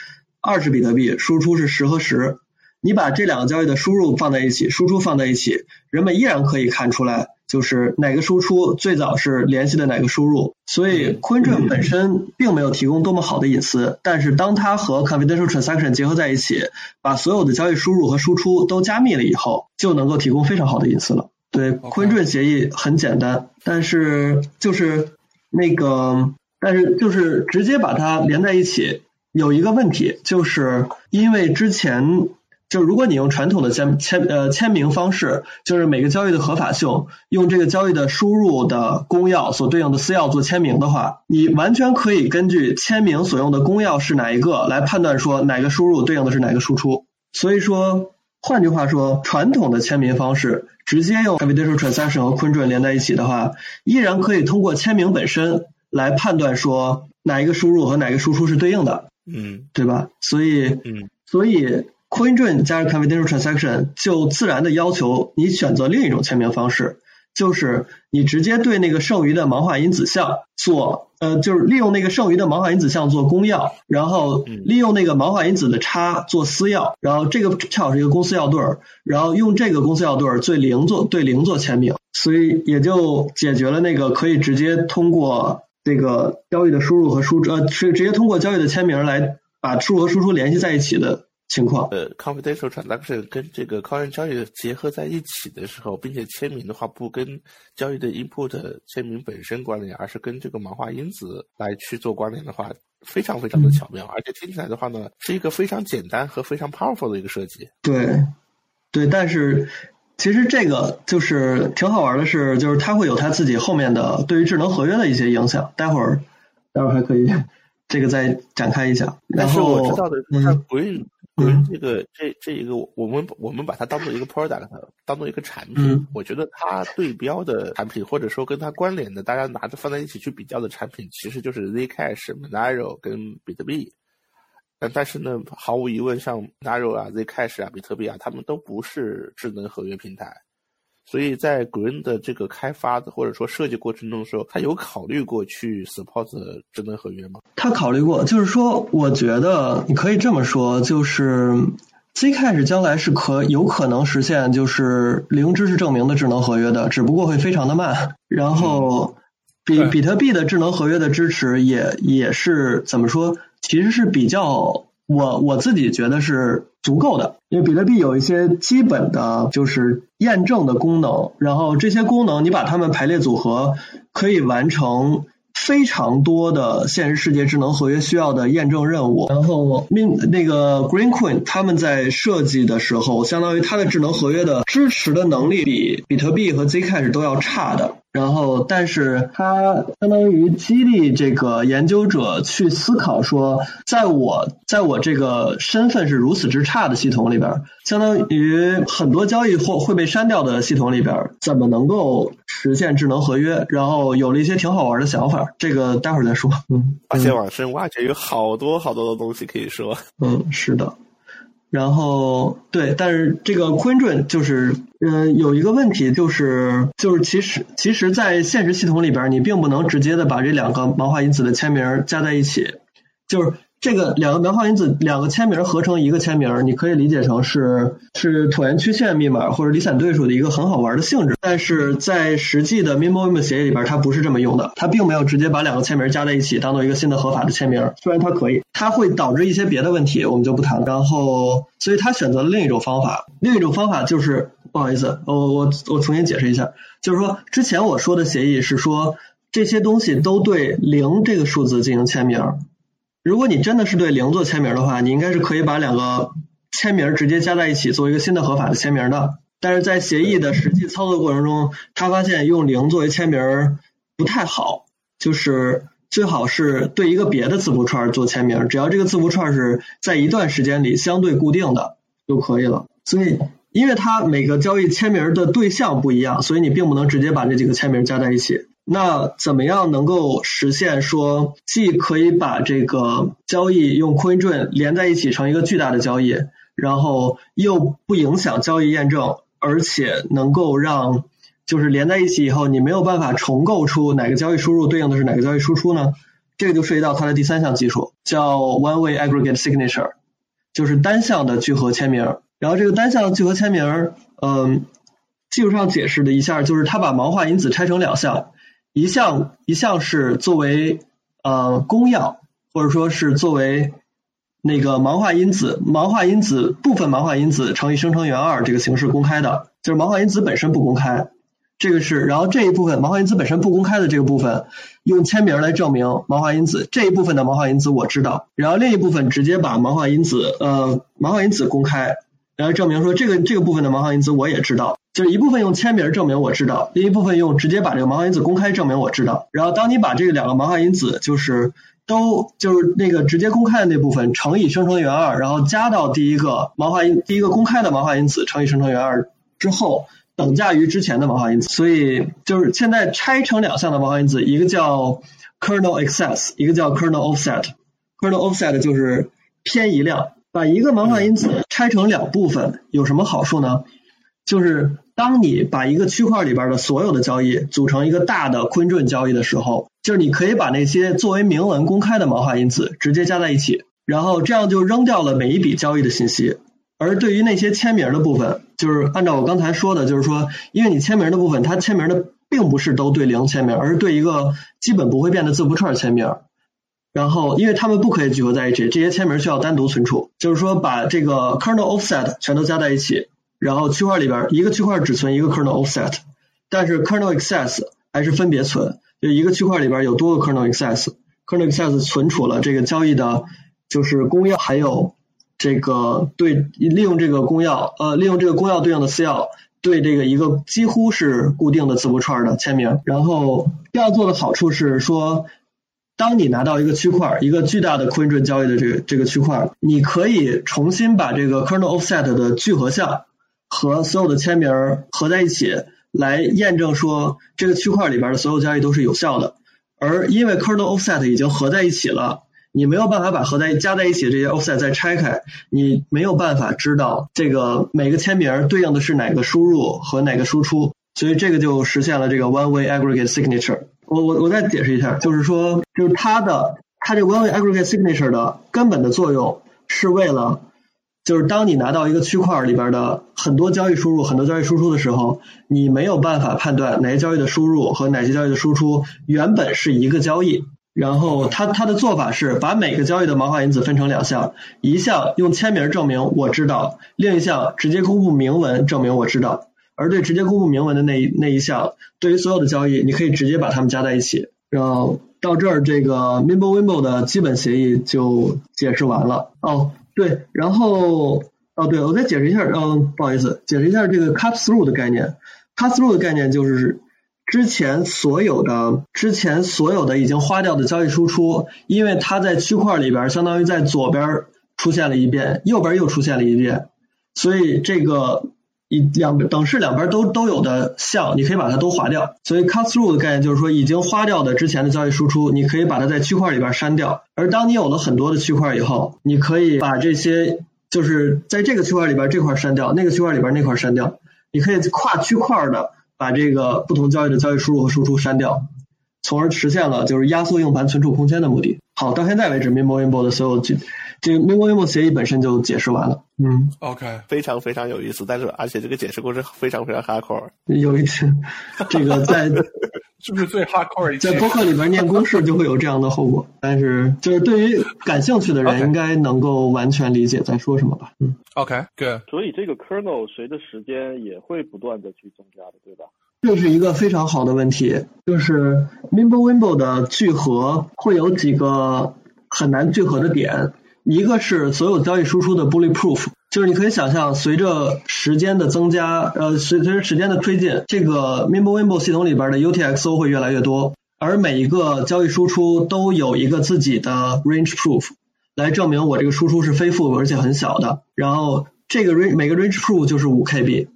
二十比特币，输出是十和十。你把这两个交易的输入放在一起，输出放在一起，人们依然可以看出来，就是哪个输出最早是联系的哪个输入。所以，CoinJoin 本身并没有提供多么好的隐私，但是当它和 Confidential Transaction 结合在一起，把所有的交易输入和输出都加密了以后，就能够提供非常好的隐私了。对，CoinJoin 协议很简单，但是就是那个，但是就是直接把它连在一起，有一个问题，就是因为之前。就如果你用传统的签签呃签名方式，就是每个交易的合法性，用这个交易的输入的公钥所对应的私钥做签名的话，你完全可以根据签名所用的公钥是哪一个来判断说哪个输入对应的是哪个输出。所以说，换句话说，传统的签名方式直接用 Confidential Transaction 和 quinjon 连在一起的话，依然可以通过签名本身来判断说哪一个输入和哪个输出是对应的，嗯，对吧？所以，嗯，所以。CoinJoin 加入 Confidential Transaction 就自然的要求你选择另一种签名方式，就是你直接对那个剩余的盲化因子项做，呃，就是利用那个剩余的盲化因子项做公钥，然后利用那个盲化因子的差做私钥，然后这个恰好是一个公司钥对儿，然后用这个公司钥对儿对零做对零做签名，所以也就解决了那个可以直接通过这个交易的输入和输出，呃，是直接通过交易的签名来把输入和输出联系在一起的。情况呃，confidential transaction 跟这个开源交易结合在一起的时候，并且签名的话不跟交易的 input 签名本身关联，而是跟这个盲化因子来去做关联的话，非常非常的巧妙，而且听起来的话呢，是一个非常简单和非常 powerful 的一个设计。对，对，但是其实这个就是挺好玩的是，就是它会有它自己后面的对于智能合约的一些影响，待会儿待会儿还可以这个再展开一下。但是我知道的，它 Green。嗯，这个这这一个，我们我们把它当做一个 product，当做一个产品。我觉得它对标的产品，或者说跟它关联的，大家拿着放在一起去比较的产品，其实就是 Zcash、Monero 跟比特币。但但是呢，毫无疑问，像 Monero 啊、Zcash 啊、比特币啊，他们都不是智能合约平台。所以在 Green 的这个开发的或者说设计过程中的时候，他有考虑过去 support 智能合约吗？他考虑过，就是说，我觉得你可以这么说，就是 Zcash 将来是可有可能实现就是零知识证明的智能合约的，只不过会非常的慢。然后比比特币的智能合约的支持也也是怎么说，其实是比较。我我自己觉得是足够的，因为比特币有一些基本的，就是验证的功能，然后这些功能你把它们排列组合，可以完成非常多的现实世界智能合约需要的验证任务。然后，命那个 Green Coin 他们在设计的时候，相当于它的智能合约的支持的能力比比特币和 Zcash 都要差的。然后，但是它相当于激励这个研究者去思考说，在我在我这个身份是如此之差的系统里边，相当于很多交易或会被删掉的系统里边，怎么能够实现智能合约？然后有了一些挺好玩的想法，这个待会儿再说。嗯，而且往深挖掘有好多好多的东西可以说。嗯，是的。然后对，但是这个 Quindron 就是，嗯，有一个问题就是，就是其实其实，在现实系统里边，你并不能直接的把这两个毛化因子的签名加在一起，就是。这个两个苗化因子两个签名合成一个签名，你可以理解成是是椭圆曲线密码或者离散对数的一个很好玩的性质。但是在实际的 MIMO 协议里边，它不是这么用的，它并没有直接把两个签名加在一起当做一个新的合法的签名。虽然它可以，它会导致一些别的问题，我们就不谈。然后，所以他选择了另一种方法，另一种方法就是不好意思，我我我重新解释一下，就是说之前我说的协议是说这些东西都对零这个数字进行签名。如果你真的是对零做签名的话，你应该是可以把两个签名直接加在一起，做一个新的合法的签名的。但是在协议的实际操作过程中，他发现用零作为签名不太好，就是最好是对一个别的字符串做签名，只要这个字符串是在一段时间里相对固定的就可以了。所以，因为它每个交易签名的对象不一样，所以你并不能直接把这几个签名加在一起。那怎么样能够实现说，既可以把这个交易用 CoinJoin 连在一起成一个巨大的交易，然后又不影响交易验证，而且能够让就是连在一起以后，你没有办法重构出哪个交易输入对应的是哪个交易输出呢？这个就涉及到它的第三项技术，叫 One-Way Aggregate Signature，就是单向的聚合签名。然后这个单向聚合签名，嗯，技术上解释的一下，就是它把盲化因子拆成两项。一项一项是作为呃公钥，或者说是作为那个盲化因子，盲化因子部分盲化因子乘以生成元二这个形式公开的，就是盲化因子本身不公开，这个是，然后这一部分盲化因子本身不公开的这个部分，用签名来证明盲化因子这一部分的盲化因子我知道，然后另一部分直接把盲化因子呃盲化因子公开，然后证明说这个这个部分的盲化因子我也知道。就是一部分用签名证明我知道，另一部分用直接把这个盲化因子公开证明我知道。然后当你把这个两个盲化因子就是都就是那个直接公开的那部分乘以生成元二，然后加到第一个盲化因第一个公开的盲化因子乘以生成元二之后，等价于之前的盲化因子。所以就是现在拆成两项的盲化因子，一个叫 kernel excess，一个叫 kernel offset。kernel offset 就是偏移量。把一个盲化因子拆成两部分有什么好处呢？就是当你把一个区块里边的所有的交易组成一个大的昆准交易的时候，就是你可以把那些作为明文公开的毛化因子直接加在一起，然后这样就扔掉了每一笔交易的信息。而对于那些签名的部分，就是按照我刚才说的，就是说，因为你签名的部分，它签名的并不是都对零签名，而是对一个基本不会变的字符串签名。然后，因为它们不可以聚合在一起，这些签名需要单独存储。就是说，把这个 kernel offset 全都加在一起。然后区块里边一个区块只存一个 kernel offset，但是 kernel access 还是分别存，就一个区块里边有多个 kernel access，kernel access 存储了这个交易的，就是公钥，还有这个对利用这个公钥，呃，利用这个公钥对应的私钥，对这个一个几乎是固定的字符串的签名。然后这样做的好处是说，当你拿到一个区块，一个巨大的 coin 交易的这个这个区块，你可以重新把这个 kernel offset 的聚合项。和所有的签名合在一起，来验证说这个区块里边的所有交易都是有效的。而因为 kernel offset 已经合在一起了，你没有办法把合在加在一起这些 offset 再拆开，你没有办法知道这个每个签名对应的是哪个输入和哪个输出，所以这个就实现了这个 one way aggregate signature。我我我再解释一下，就是说，就是它的它这个 one way aggregate signature 的根本的作用是为了。就是当你拿到一个区块里边的很多交易输入、很多交易输出的时候，你没有办法判断哪些交易的输入和哪些交易的输出原本是一个交易。然后它它的做法是把每个交易的毛化因子分成两项，一项用签名证明我知道，另一项直接公布明文证明我知道。而对直接公布明文的那一那一项，对于所有的交易，你可以直接把它们加在一起。然后到这儿，这个 Mimblewimble 的基本协议就解释完了。哦，对，然后哦，对，我再解释一下，嗯，不好意思，解释一下这个 cut through 的概念。cut through 的概念就是之前所有的之前所有的已经花掉的交易输出，因为它在区块里边相当于在左边出现了一遍，右边又出现了一遍，所以这个。一两等式两边都都有的项，你可以把它都划掉。所以 cut through 的概念就是说，已经花掉的之前的交易输出，你可以把它在区块里边删掉。而当你有了很多的区块以后，你可以把这些就是在这个区块里边这块删掉，那个区块里边那块删掉。你可以跨区块的把这个不同交易的交易输入和输出删掉，从而实现了就是压缩硬盘存储空间的目的。好，到现在为止，Mimblewimble 的所有这个 Mimblewimble 协议本身就解释完了。嗯，OK，非常非常有意思，但是而且这个解释过程非常非常 hardcore。有一些，这个在 是不是最 hardcore？在播客里边念公式就会有这样的后果，但是就是对于感兴趣的人应该能够完全理解在说什么吧。嗯，OK，good。所以这个 kernel 随着时间也会不断的去增加的，对吧？这是一个非常好的问题，就是 Mimblewimble 的聚合会有几个很难聚合的点。一个是所有交易输出的 bulletproof，就是你可以想象，随着时间的增加，呃，随随着时间的推进，这个 Mimblewimble 系统里边的 UTXO 会越来越多，而每一个交易输出都有一个自己的 range proof，来证明我这个输出是非负而且很小的。然后这个 range 每个 range proof 就是五 KB，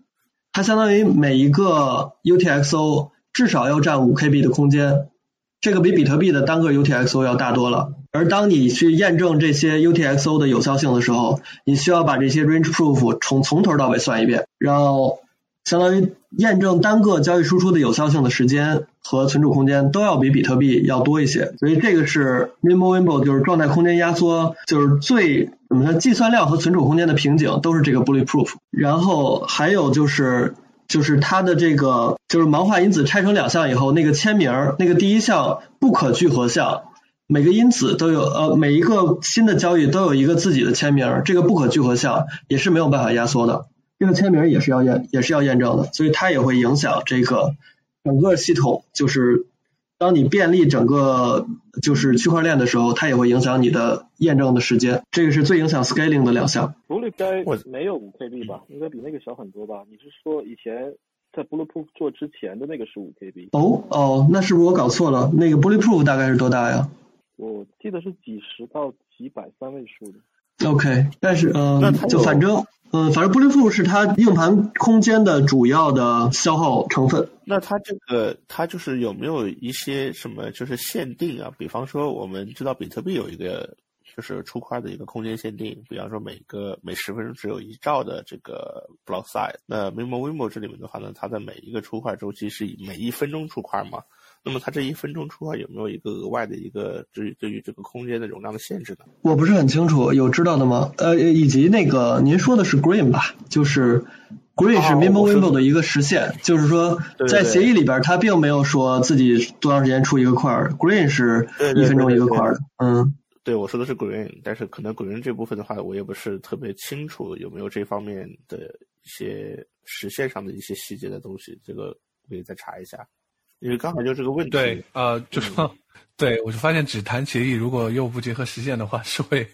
它相当于每一个 UTXO 至少要占五 KB 的空间。这个比比特币的单个 UTXO 要大多了，而当你去验证这些 UTXO 的有效性的时候，你需要把这些 range proof 从从头到尾算一遍，然后相当于验证单个交易输出的有效性的时间和存储空间都要比比特币要多一些，所以这个是 Mimblewimble 就是状态空间压缩，就是最怎么说计算量和存储空间的瓶颈都是这个 bulletproof，然后还有就是。就是它的这个，就是盲化因子拆成两项以后，那个签名儿那个第一项不可聚合项，每个因子都有呃，每一个新的交易都有一个自己的签名这个不可聚合项也是没有办法压缩的，这个签名也是要验也是要验证的，所以它也会影响这个整个系统，就是。当你便利整个就是区块链的时候，它也会影响你的验证的时间。这个是最影响 scaling 的两项。Bullet 该没有五 KB 吧？应该比那个小很多吧？你是说以前在 Bulletproof 做之前的那个是五 KB？哦哦，那是不是我搞错了？那个 Bulletproof 大概是多大呀？我记得是几十到几百三位数的。OK，但是呃，就反正嗯，反正 Bulletproof 是它硬盘空间的主要的消耗成分。那它这个它就是有没有一些什么就是限定啊？比方说我们知道比特币有一个就是出块的一个空间限定，比方说每个每十分钟只有一兆的这个 block size。那 Mimblewimble 这里面的话呢，它的每一个出块周期是以每一分钟出块嘛？那么它这一分钟出块有没有一个额外的一个对于对于这个空间的容量的限制呢？我不是很清楚，有知道的吗？呃，以及那个您说的是 Green 吧？就是 Green 是 Mimblewimble 的一个实现，就是说在协议里边它并没有说自己多长时间出一个块，Green 是一分钟一个块的。嗯，对，我说的是 Green，但是可能 Green 这部分的话，我也不是特别清楚有没有这方面的一些实现上的一些细节的东西，这个可以再查一下。因为刚好就这个问题，对，呃，就说，对我就发现只谈协议，如果又不结合实践的话，是会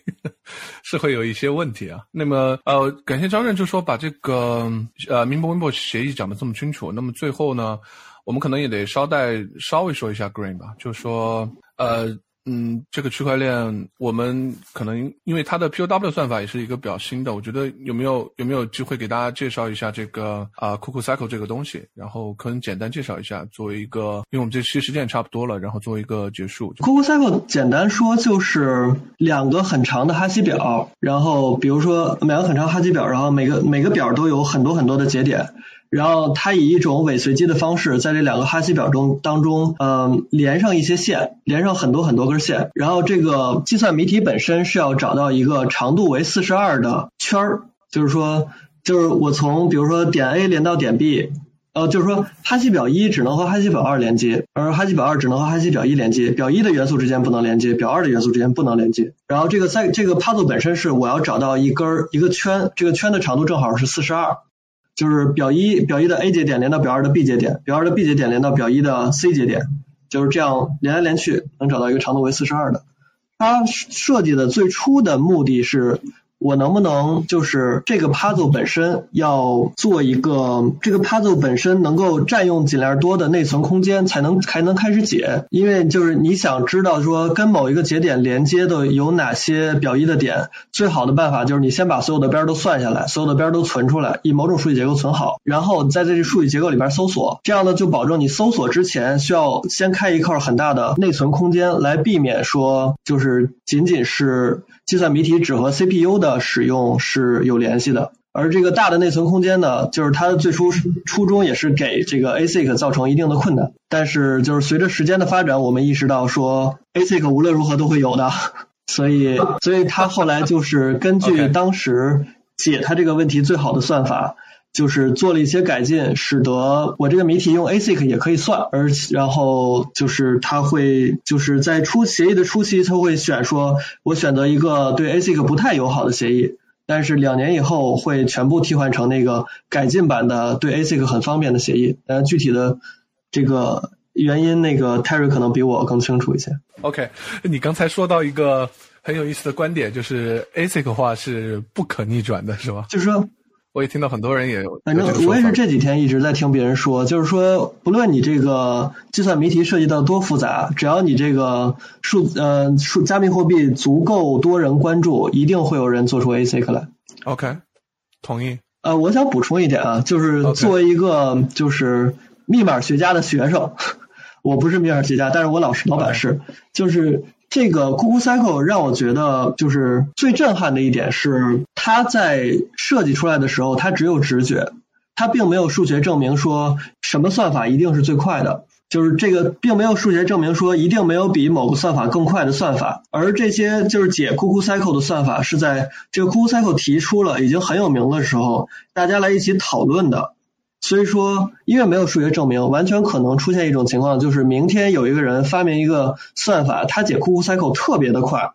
是会有一些问题啊。那么，呃，感谢张任就说把这个呃 Mimblewimble 协议讲的这么清楚。那么最后呢，我们可能也得稍带稍微说一下 Green 吧，就说呃。嗯，这个区块链我们可能因为它的 POW 算法也是一个比较新的，我觉得有没有有没有机会给大家介绍一下这个啊 Cuckoo Cycle 这个东西，然后可能简单介绍一下，作为一个，因为我们这期时间也差不多了，然后作为一个结束。Cuckoo Cycle 简单说就是两个很长的哈希表，然后比如说两个很长哈希表，然后每个每个表都有很多很多的节点。然后它以一种伪随机的方式，在这两个哈希表中当中，嗯，连上一些线，连上很多很多根线。然后这个计算谜题本身是要找到一个长度为四十二的圈儿，就是说，就是我从比如说点 A 连到点 B，呃，就是说哈希表一只能和哈希表二连接，而哈希表二只能和哈希表一连接，表一的元素之间不能连接，表二的元素之间不能连接。然后这个在这个 puzzle 本身是我要找到一根一个圈，这个圈的长度正好是四十二。就是表一表一的 A 节点连到表二的 B 节点，表二的 B 节点连到表一的 C 节点，就是这样连来连去能找到一个长度为四十二的。它设计的最初的目的是。我能不能就是这个 puzzle 本身要做一个，这个 puzzle 本身能够占用尽量多的内存空间，才能才能开始解。因为就是你想知道说跟某一个节点连接的有哪些表一的点，最好的办法就是你先把所有的边都算下来，所有的边都存出来，以某种数据结构存好，然后再在这数据结构里边搜索。这样呢，就保证你搜索之前需要先开一块很大的内存空间，来避免说就是仅仅是。计算谜题只和 CPU 的使用是有联系的，而这个大的内存空间呢，就是它的最初初衷也是给这个 ASIC 造成一定的困难。但是就是随着时间的发展，我们意识到说 ASIC 无论如何都会有的，所以所以它后来就是根据当时解它这个问题最好的算法。就是做了一些改进，使得我这个谜题用 ASIC 也可以算，而然后就是它会就是在初协议的初期，它会选说我选择一个对 ASIC 不太友好的协议，但是两年以后会全部替换成那个改进版的对 ASIC 很方便的协议。但具体的这个原因，那个 Terry 可能比我更清楚一些。OK，你刚才说到一个很有意思的观点，就是 ASIC 化是不可逆转的，是吧？就是说。我也听到很多人也有，反正我也是这几天一直在听别人说，就是说，不论你这个计算谜题涉及到多复杂，只要你这个数呃数加密货币足够多人关注，一定会有人做出 ASIC 来。OK，同意。呃，我想补充一点啊，就是作为一个就是密码学家的学生，我不是密码学家，但是我老师老板是，就是。这个 Cuckoo Cycle 让我觉得就是最震撼的一点是，它在设计出来的时候，它只有直觉，它并没有数学证明说什么算法一定是最快的，就是这个并没有数学证明说一定没有比某个算法更快的算法，而这些就是解 Cuckoo Cycle 的算法是在这个 Cuckoo Cycle 提出了已经很有名的时候，大家来一起讨论的。所以说，因为没有数学证明，完全可能出现一种情况，就是明天有一个人发明一个算法，他解 Cuckoo Cycle 特别的快，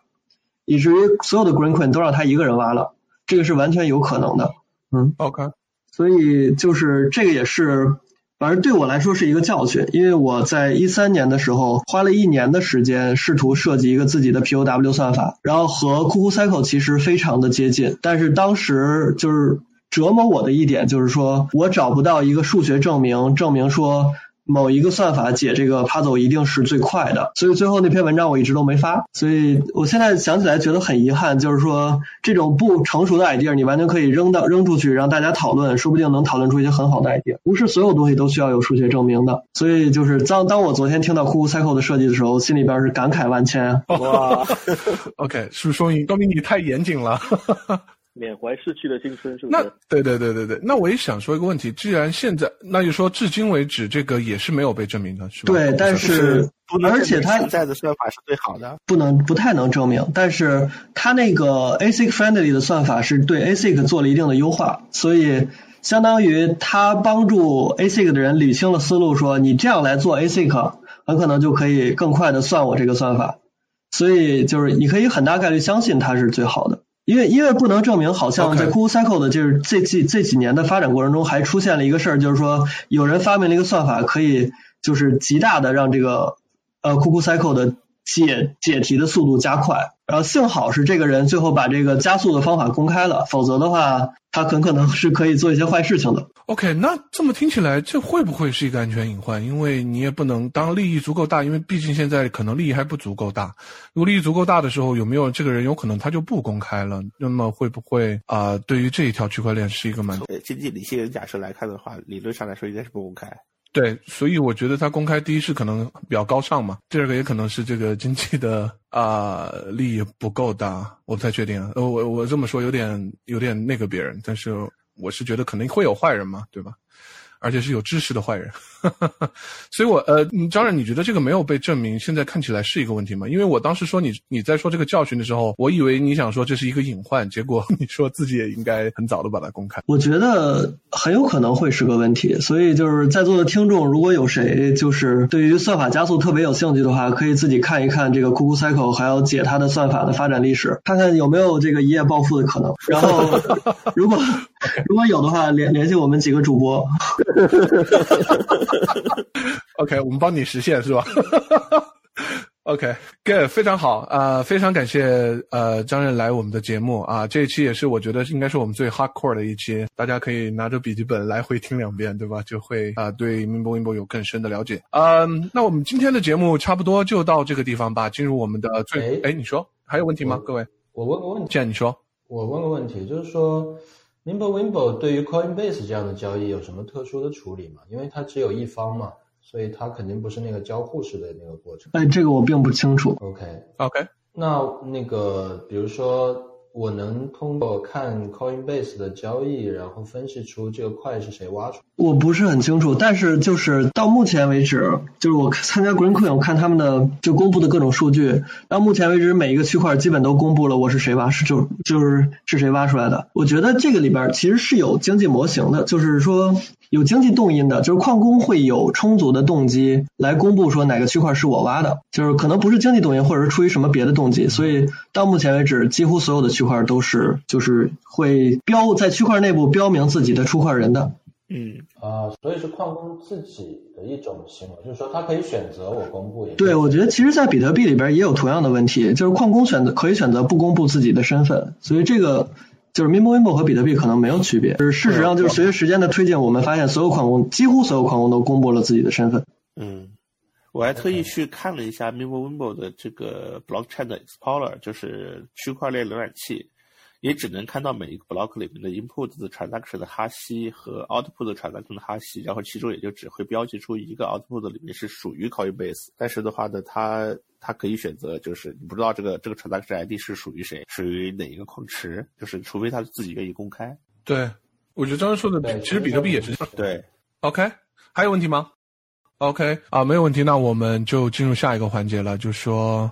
以至于所有的 Green Queen 都让他一个人挖了，这个是完全有可能的。嗯，OK。所以就是这个也是，反正对我来说是一个教训，因为我在一三年的时候花了一年的时间试图设计一个自己的 POW 算法，然后和 Cuckoo Cycle 其实非常的接近，但是当时就是。折磨我的一点就是说，我找不到一个数学证明，证明说某一个算法解这个 puzzle 一定是最快的，所以最后那篇文章我一直都没发。所以我现在想起来觉得很遗憾，就是说这种不成熟的 idea 你完全可以扔到扔出去让大家讨论，说不定能讨论出一些很好的 idea。不是所有东西都需要有数学证明的。所以就是当当我昨天听到 Cool Cycle 的设计的时候，心里边是感慨万千。哇，OK，是不是说明高明你太严谨了？缅怀逝去的青春，是不是？那对对对对对，那我也想说一个问题，既然现在，那就说至今为止，这个也是没有被证明的，是吧？对，但是而且它现在的算法是最好的，不能不太能证明。但是它那个 ASIC friendly 的算法是对 ASIC 做了一定的优化，所以相当于它帮助 ASIC 的人理清了思路，说你这样来做 ASIC，很可能就可以更快的算我这个算法。所以就是你可以很大概率相信它是最好的。因为因为不能证明，好像在 Cool Cycle 的就是这几这几年的发展过程中，还出现了一个事儿，就是说有人发明了一个算法，可以就是极大的让这个呃 Cool Cycle 的解解题的速度加快。然后幸好是这个人最后把这个加速的方法公开了，否则的话，他很可能是可以做一些坏事情的。OK，那这么听起来，这会不会是一个安全隐患？因为你也不能当利益足够大，因为毕竟现在可能利益还不足够大。如果利益足够大的时候，有没有这个人有可能他就不公开了？那么会不会啊？对于这一条区块链是一个蛮经济理性假设来看的话，理论上来说应该是不公开。对，所以我觉得他公开，第一是可能比较高尚嘛，第二个也可能是这个经济的啊利益不够大，我不太确定。呃，我我这么说有点有点那个别人，但是我是觉得肯定会有坏人嘛，对吧？而且是有知识的坏人，所以我呃，张然，你觉得这个没有被证明，现在看起来是一个问题吗？因为我当时说你你在说这个教训的时候，我以为你想说这是一个隐患，结果你说自己也应该很早的把它公开。我觉得很有可能会是个问题，所以就是在座的听众，如果有谁就是对于算法加速特别有兴趣的话，可以自己看一看这个 Cuckoo Cycle，还有解它的算法的发展历史，看看有没有这个一夜暴富的可能。然后 如果 如果有的话，联联系我们几个主播。OK，我们帮你实现是吧？OK，Good，非常好啊，非常感谢呃张任来我们的节目啊，这一期也是我觉得应该是我们最 hardcore 的一期，大家可以拿着笔记本来回听两遍，对吧？就会啊对 Mimbo 有更深的了解。嗯，那我们今天的节目差不多就到这个地方吧，进入我们的最哎，你说还有问题吗？各位，我问个问题，既然你说，我问个问题，就是说 Mimbo Wimbo 对于 Coinbase 这样的交易有什么特殊的处理吗？因为它只有一方嘛。所以它肯定不是那个交互式的那个过程。哎，这个我并不清楚。OK，OK，那那个比如说。我能通过看 Coinbase 的交易，然后分析出这个块是谁挖出。我不是很清楚，但是就是到目前为止，就是我参加 Greencoin，我看他们的就公布的各种数据，到目前为止每一个区块基本都公布了我是谁挖是就就是是谁挖出来的。我觉得这个里边其实是有经济模型的，就是说有经济动因的，就是矿工会有充足的动机来公布说哪个区块是我挖的，就是可能不是经济动因，或者是出于什么别的动机，所以到目前为止，几乎所有的区。区块都是就是会标在区块内部标明自己的出块人的，嗯啊，所以是矿工自己的一种行为，就是说他可以选择我公布。对，我觉得其实，在比特币里边也有同样的问题，就是矿工选择可以选择不公布自己的身份，所以这个就是 Mimbo Wimbo 和比特币可能没有区别。就是事实上，就是随着时间的推进，我们发现所有矿工几乎所有矿工都公布了自己的身份。嗯。我还特意去看了一下 Mimbo Wimbo 的这个 Blockchain Explorer，就是区块链浏览器，也只能看到每一个 block 里面的 input 的 transaction 的哈希和 output 的 transaction 的哈希，然后其中也就只会标记出一个 output 里面是属于 Coinbase，但是的话呢，它它可以选择，就是你不知道这个这个 transaction ID 是属于谁，属于哪一个矿池，就是除非他自己愿意公开。对，我觉得张刚说的，其实比特币也是。对，OK，还有问题吗？OK 啊，没有问题，那我们就进入下一个环节了，就说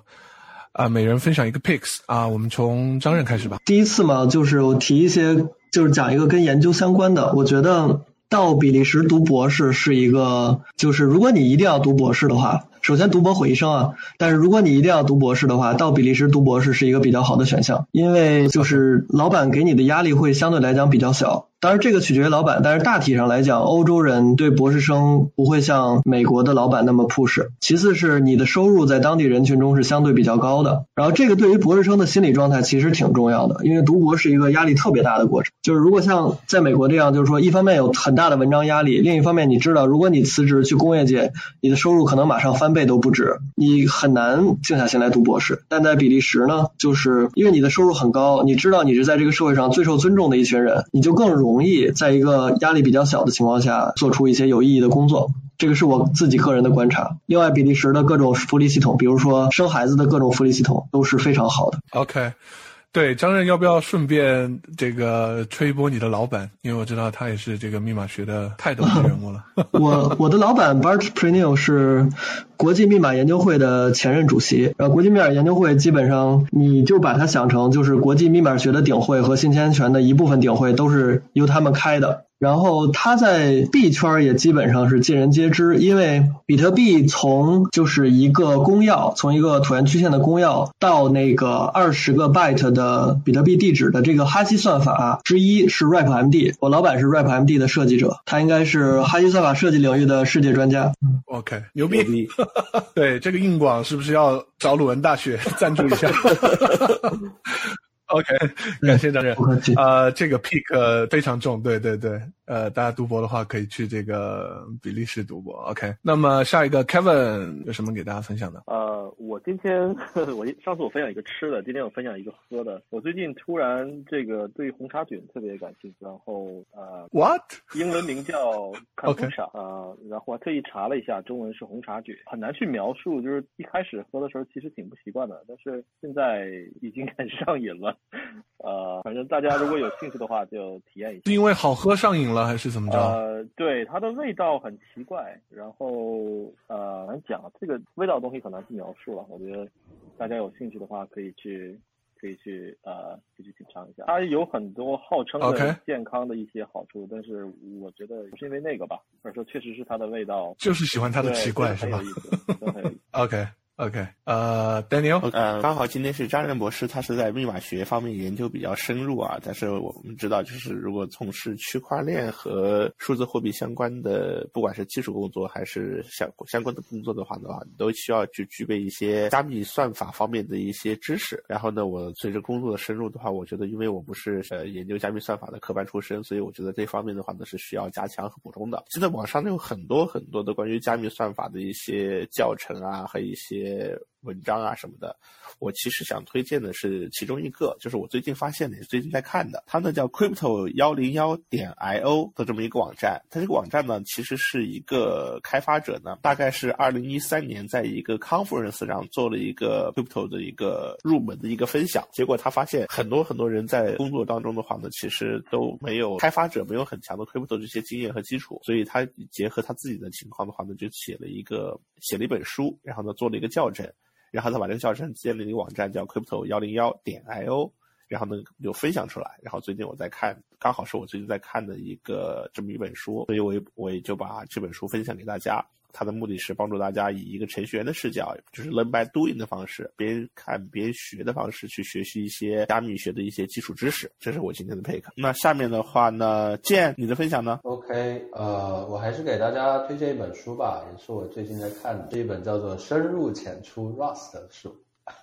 啊，每人分享一个 picks 啊，我们从张任开始吧。第一次嘛，就是我提一些，就是讲一个跟研究相关的。我觉得到比利时读博士是一个，就是如果你一定要读博士的话，首先读博毁一生啊。但是如果你一定要读博士的话，到比利时读博士是一个比较好的选项，因为就是老板给你的压力会相对来讲比较小。当然，这个取决于老板，但是大体上来讲，欧洲人对博士生不会像美国的老板那么 push。其次是你的收入在当地人群中是相对比较高的，然后这个对于博士生的心理状态其实挺重要的，因为读博是一个压力特别大的过程。就是如果像在美国这样，就是说一方面有很大的文章压力，另一方面你知道，如果你辞职去工业界，你的收入可能马上翻倍都不止，你很难静下心来读博士。但在比利时呢，就是因为你的收入很高，你知道你是在这个社会上最受尊重的一群人，你就更容。容易在一个压力比较小的情况下做出一些有意义的工作，这个是我自己个人的观察。另外，比利时的各种福利系统，比如说生孩子的各种福利系统，都是非常好的。OK。对张任，要不要顺便这个吹一波你的老板？因为我知道他也是这个密码学的泰斗级人物了。我我的老板 Bart Preneel 是国际密码研究会的前任主席。然后国际密码研究会基本上你就把它想成就是国际密码学的顶会和信息安全的一部分顶会，都是由他们开的。然后他在币圈也基本上是尽人皆知，因为比特币从就是一个公钥，从一个椭圆曲线的公钥到那个二十个 byte 的比特币地址的这个哈希算法之一是 RapMD，我老板是 RapMD 的设计者，他应该是哈希算法设计领域的世界专家。OK，牛逼！对这个硬广是不是要找鲁文大学 赞助一下 ？OK，感谢张任。呃，这个 pick 非常重，对对对。呃，大家读博的话，可以去这个比利时读博。OK，那么下一个 Kevin 有什么给大家分享的？呃，我今天 我上次我分享一个吃的，今天我分享一个喝的。我最近突然这个对红茶菌特别感兴趣，然后呃，What？英文名叫 h a 啊，然后我特意查了一下，中文是红茶菌，很难去描述。就是一开始喝的时候其实挺不习惯的，但是现在已经很上瘾了。呃，反正大家如果有兴趣的话，就体验一下。是因为好喝上瘾了，还是怎么着？呃，对，它的味道很奇怪，然后呃，难讲，这个味道的东西很难去描述了。我觉得大家有兴趣的话，可以去，可以去，呃，可以去品尝一下。它有很多号称的健康的一些好处，但是我觉得是因为那个吧，或者说确实是它的味道，就是喜欢它的奇怪，是吧？OK。OK，呃，Daniel，呃，刚好今天是张任博士，他是在密码学方面研究比较深入啊。但是我们知道，就是如果从事区块链和数字货币相关的，不管是基础工作还是相相关的工作的话的话，你都需要去具备一些加密算法方面的一些知识。然后呢，我随着工作的深入的话，我觉得因为我不是呃研究加密算法的科班出身，所以我觉得这方面的话呢是需要加强和补充的。现在网上有很多很多的关于加密算法的一些教程啊，和一些。yeah. 文章啊什么的，我其实想推荐的是其中一个，就是我最近发现的，也是最近在看的，它呢叫 crypto 幺零幺点 i o 的这么一个网站。它这个网站呢，其实是一个开发者呢，大概是二零一三年在一个 conference 上做了一个 crypto 的一个入门的一个分享。结果他发现很多很多人在工作当中的话呢，其实都没有开发者没有很强的 crypto 这些经验和基础，所以他结合他自己的情况的话呢，就写了一个写了一本书，然后呢做了一个校正。然后他把这个教程建立一个网站，叫 crypto 幺零幺点 i o，然后呢就分享出来。然后最近我在看，刚好是我最近在看的一个这么一本书，所以我也我也就把这本书分享给大家。它的目的是帮助大家以一个程序员的视角，就是 learn by doing 的方式，边看边学的方式去学习一些加密学的一些基础知识。这是我今天的 pick。那下面的话呢，建你的分享呢？OK，呃，我还是给大家推荐一本书吧，也是我最近在看的，这一本叫做《深入浅出 Rust》的书。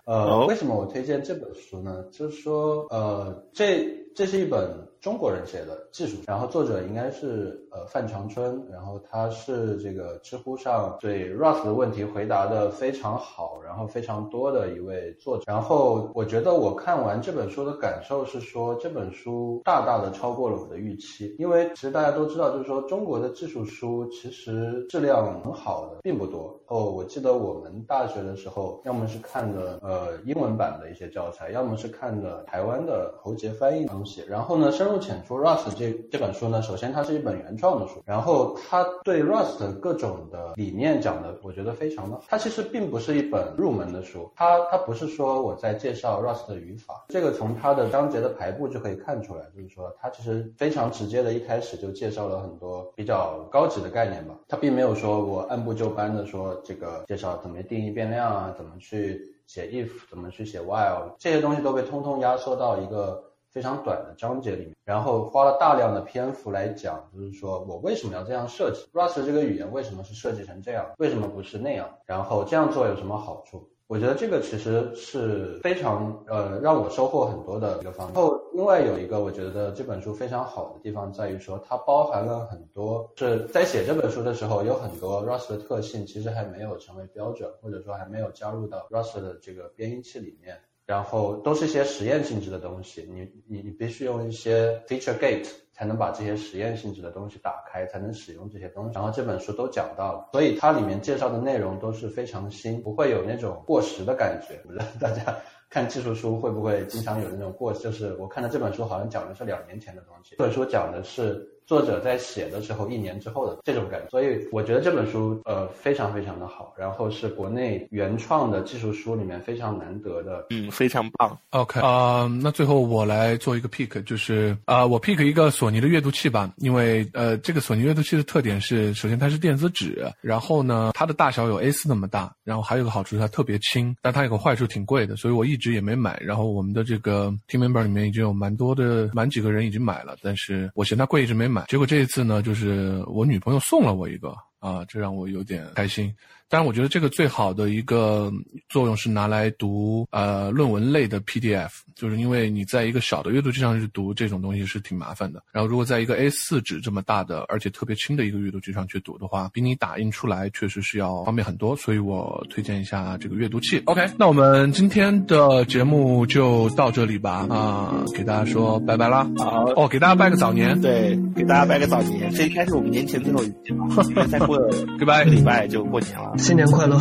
呃，为什么我推荐这本书呢？就是说，呃，这这是一本中国人写的技术，然后作者应该是呃范长春，然后他是这个知乎上对 Rust 的问题回答的非常好，然后非常多的一位作者。然后我觉得我看完这本书的感受是说，这本书大大的超过了我的预期，因为其实大家都知道，就是说中国的技术书其实质量很好的并不多。哦，我记得我们大学的时候，要么是看的呃英文版的一些教材，要么是看的台湾的侯杰翻译然后呢，深入浅出 Rust 这这本书呢，首先它是一本原创的书，然后它对 Rust 各种的理念讲的，我觉得非常的。它其实并不是一本入门的书，它它不是说我在介绍 Rust 的语法，这个从它的章节的排布就可以看出来，就是说它其实非常直接的，一开始就介绍了很多比较高级的概念吧。它并没有说我按部就班的说这个介绍怎么定义变量啊，怎么去。写 if 怎么去写 while 这些东西都被通通压缩到一个非常短的章节里面，然后花了大量的篇幅来讲，就是说我为什么要这样设计 Rust 这个语言为什么是设计成这样，为什么不是那样，然后这样做有什么好处？我觉得这个其实是非常呃让我收获很多的一个方面。然后另外有一个我觉得这本书非常好的地方在于说，它包含了很多是在写这本书的时候有很多 Rust 的特性，其实还没有成为标准，或者说还没有加入到 Rust 的这个编译器里面。然后都是一些实验性质的东西，你你你必须用一些 feature gate 才能把这些实验性质的东西打开，才能使用这些东西。然后这本书都讲到了，所以它里面介绍的内容都是非常新，不会有那种过时的感觉。不知道大家看技术书会不会经常有那种过？就是我看的这本书好像讲的是两年前的东西，这本书讲的是。作者在写的时候，一年之后的这种感觉，所以我觉得这本书呃非常非常的好，然后是国内原创的技术书里面非常难得的，嗯，非常棒。OK 啊，那最后我来做一个 pick，就是啊，我 pick 一个索尼的阅读器吧，因为呃，这个索尼阅读器的特点是，首先它是电子纸，然后呢，它的大小有 A4 那么大，然后还有个好处是它特别轻，但它有个坏处挺贵的，所以我一直也没买。然后我们的这个 team member 里面已经有蛮多的，蛮几个人已经买了，但是我嫌它贵，一直没买。结果这一次呢，就是我女朋友送了我一个啊，这让我有点开心。但是我觉得这个最好的一个作用是拿来读呃论文类的 PDF，就是因为你在一个小的阅读器上去读这种东西是挺麻烦的。然后如果在一个 A4 纸这么大的而且特别轻的一个阅读器上去读的话，比你打印出来确实是要方便很多。所以我推荐一下这个阅读器。OK，那我们今天的节目就到这里吧啊，给大家说拜拜啦。好哦，给大家拜个早年，对，给大家拜个早年。这应该是我们年前最后一期了，再过 Goodbye，礼拜就过年了。新年快乐！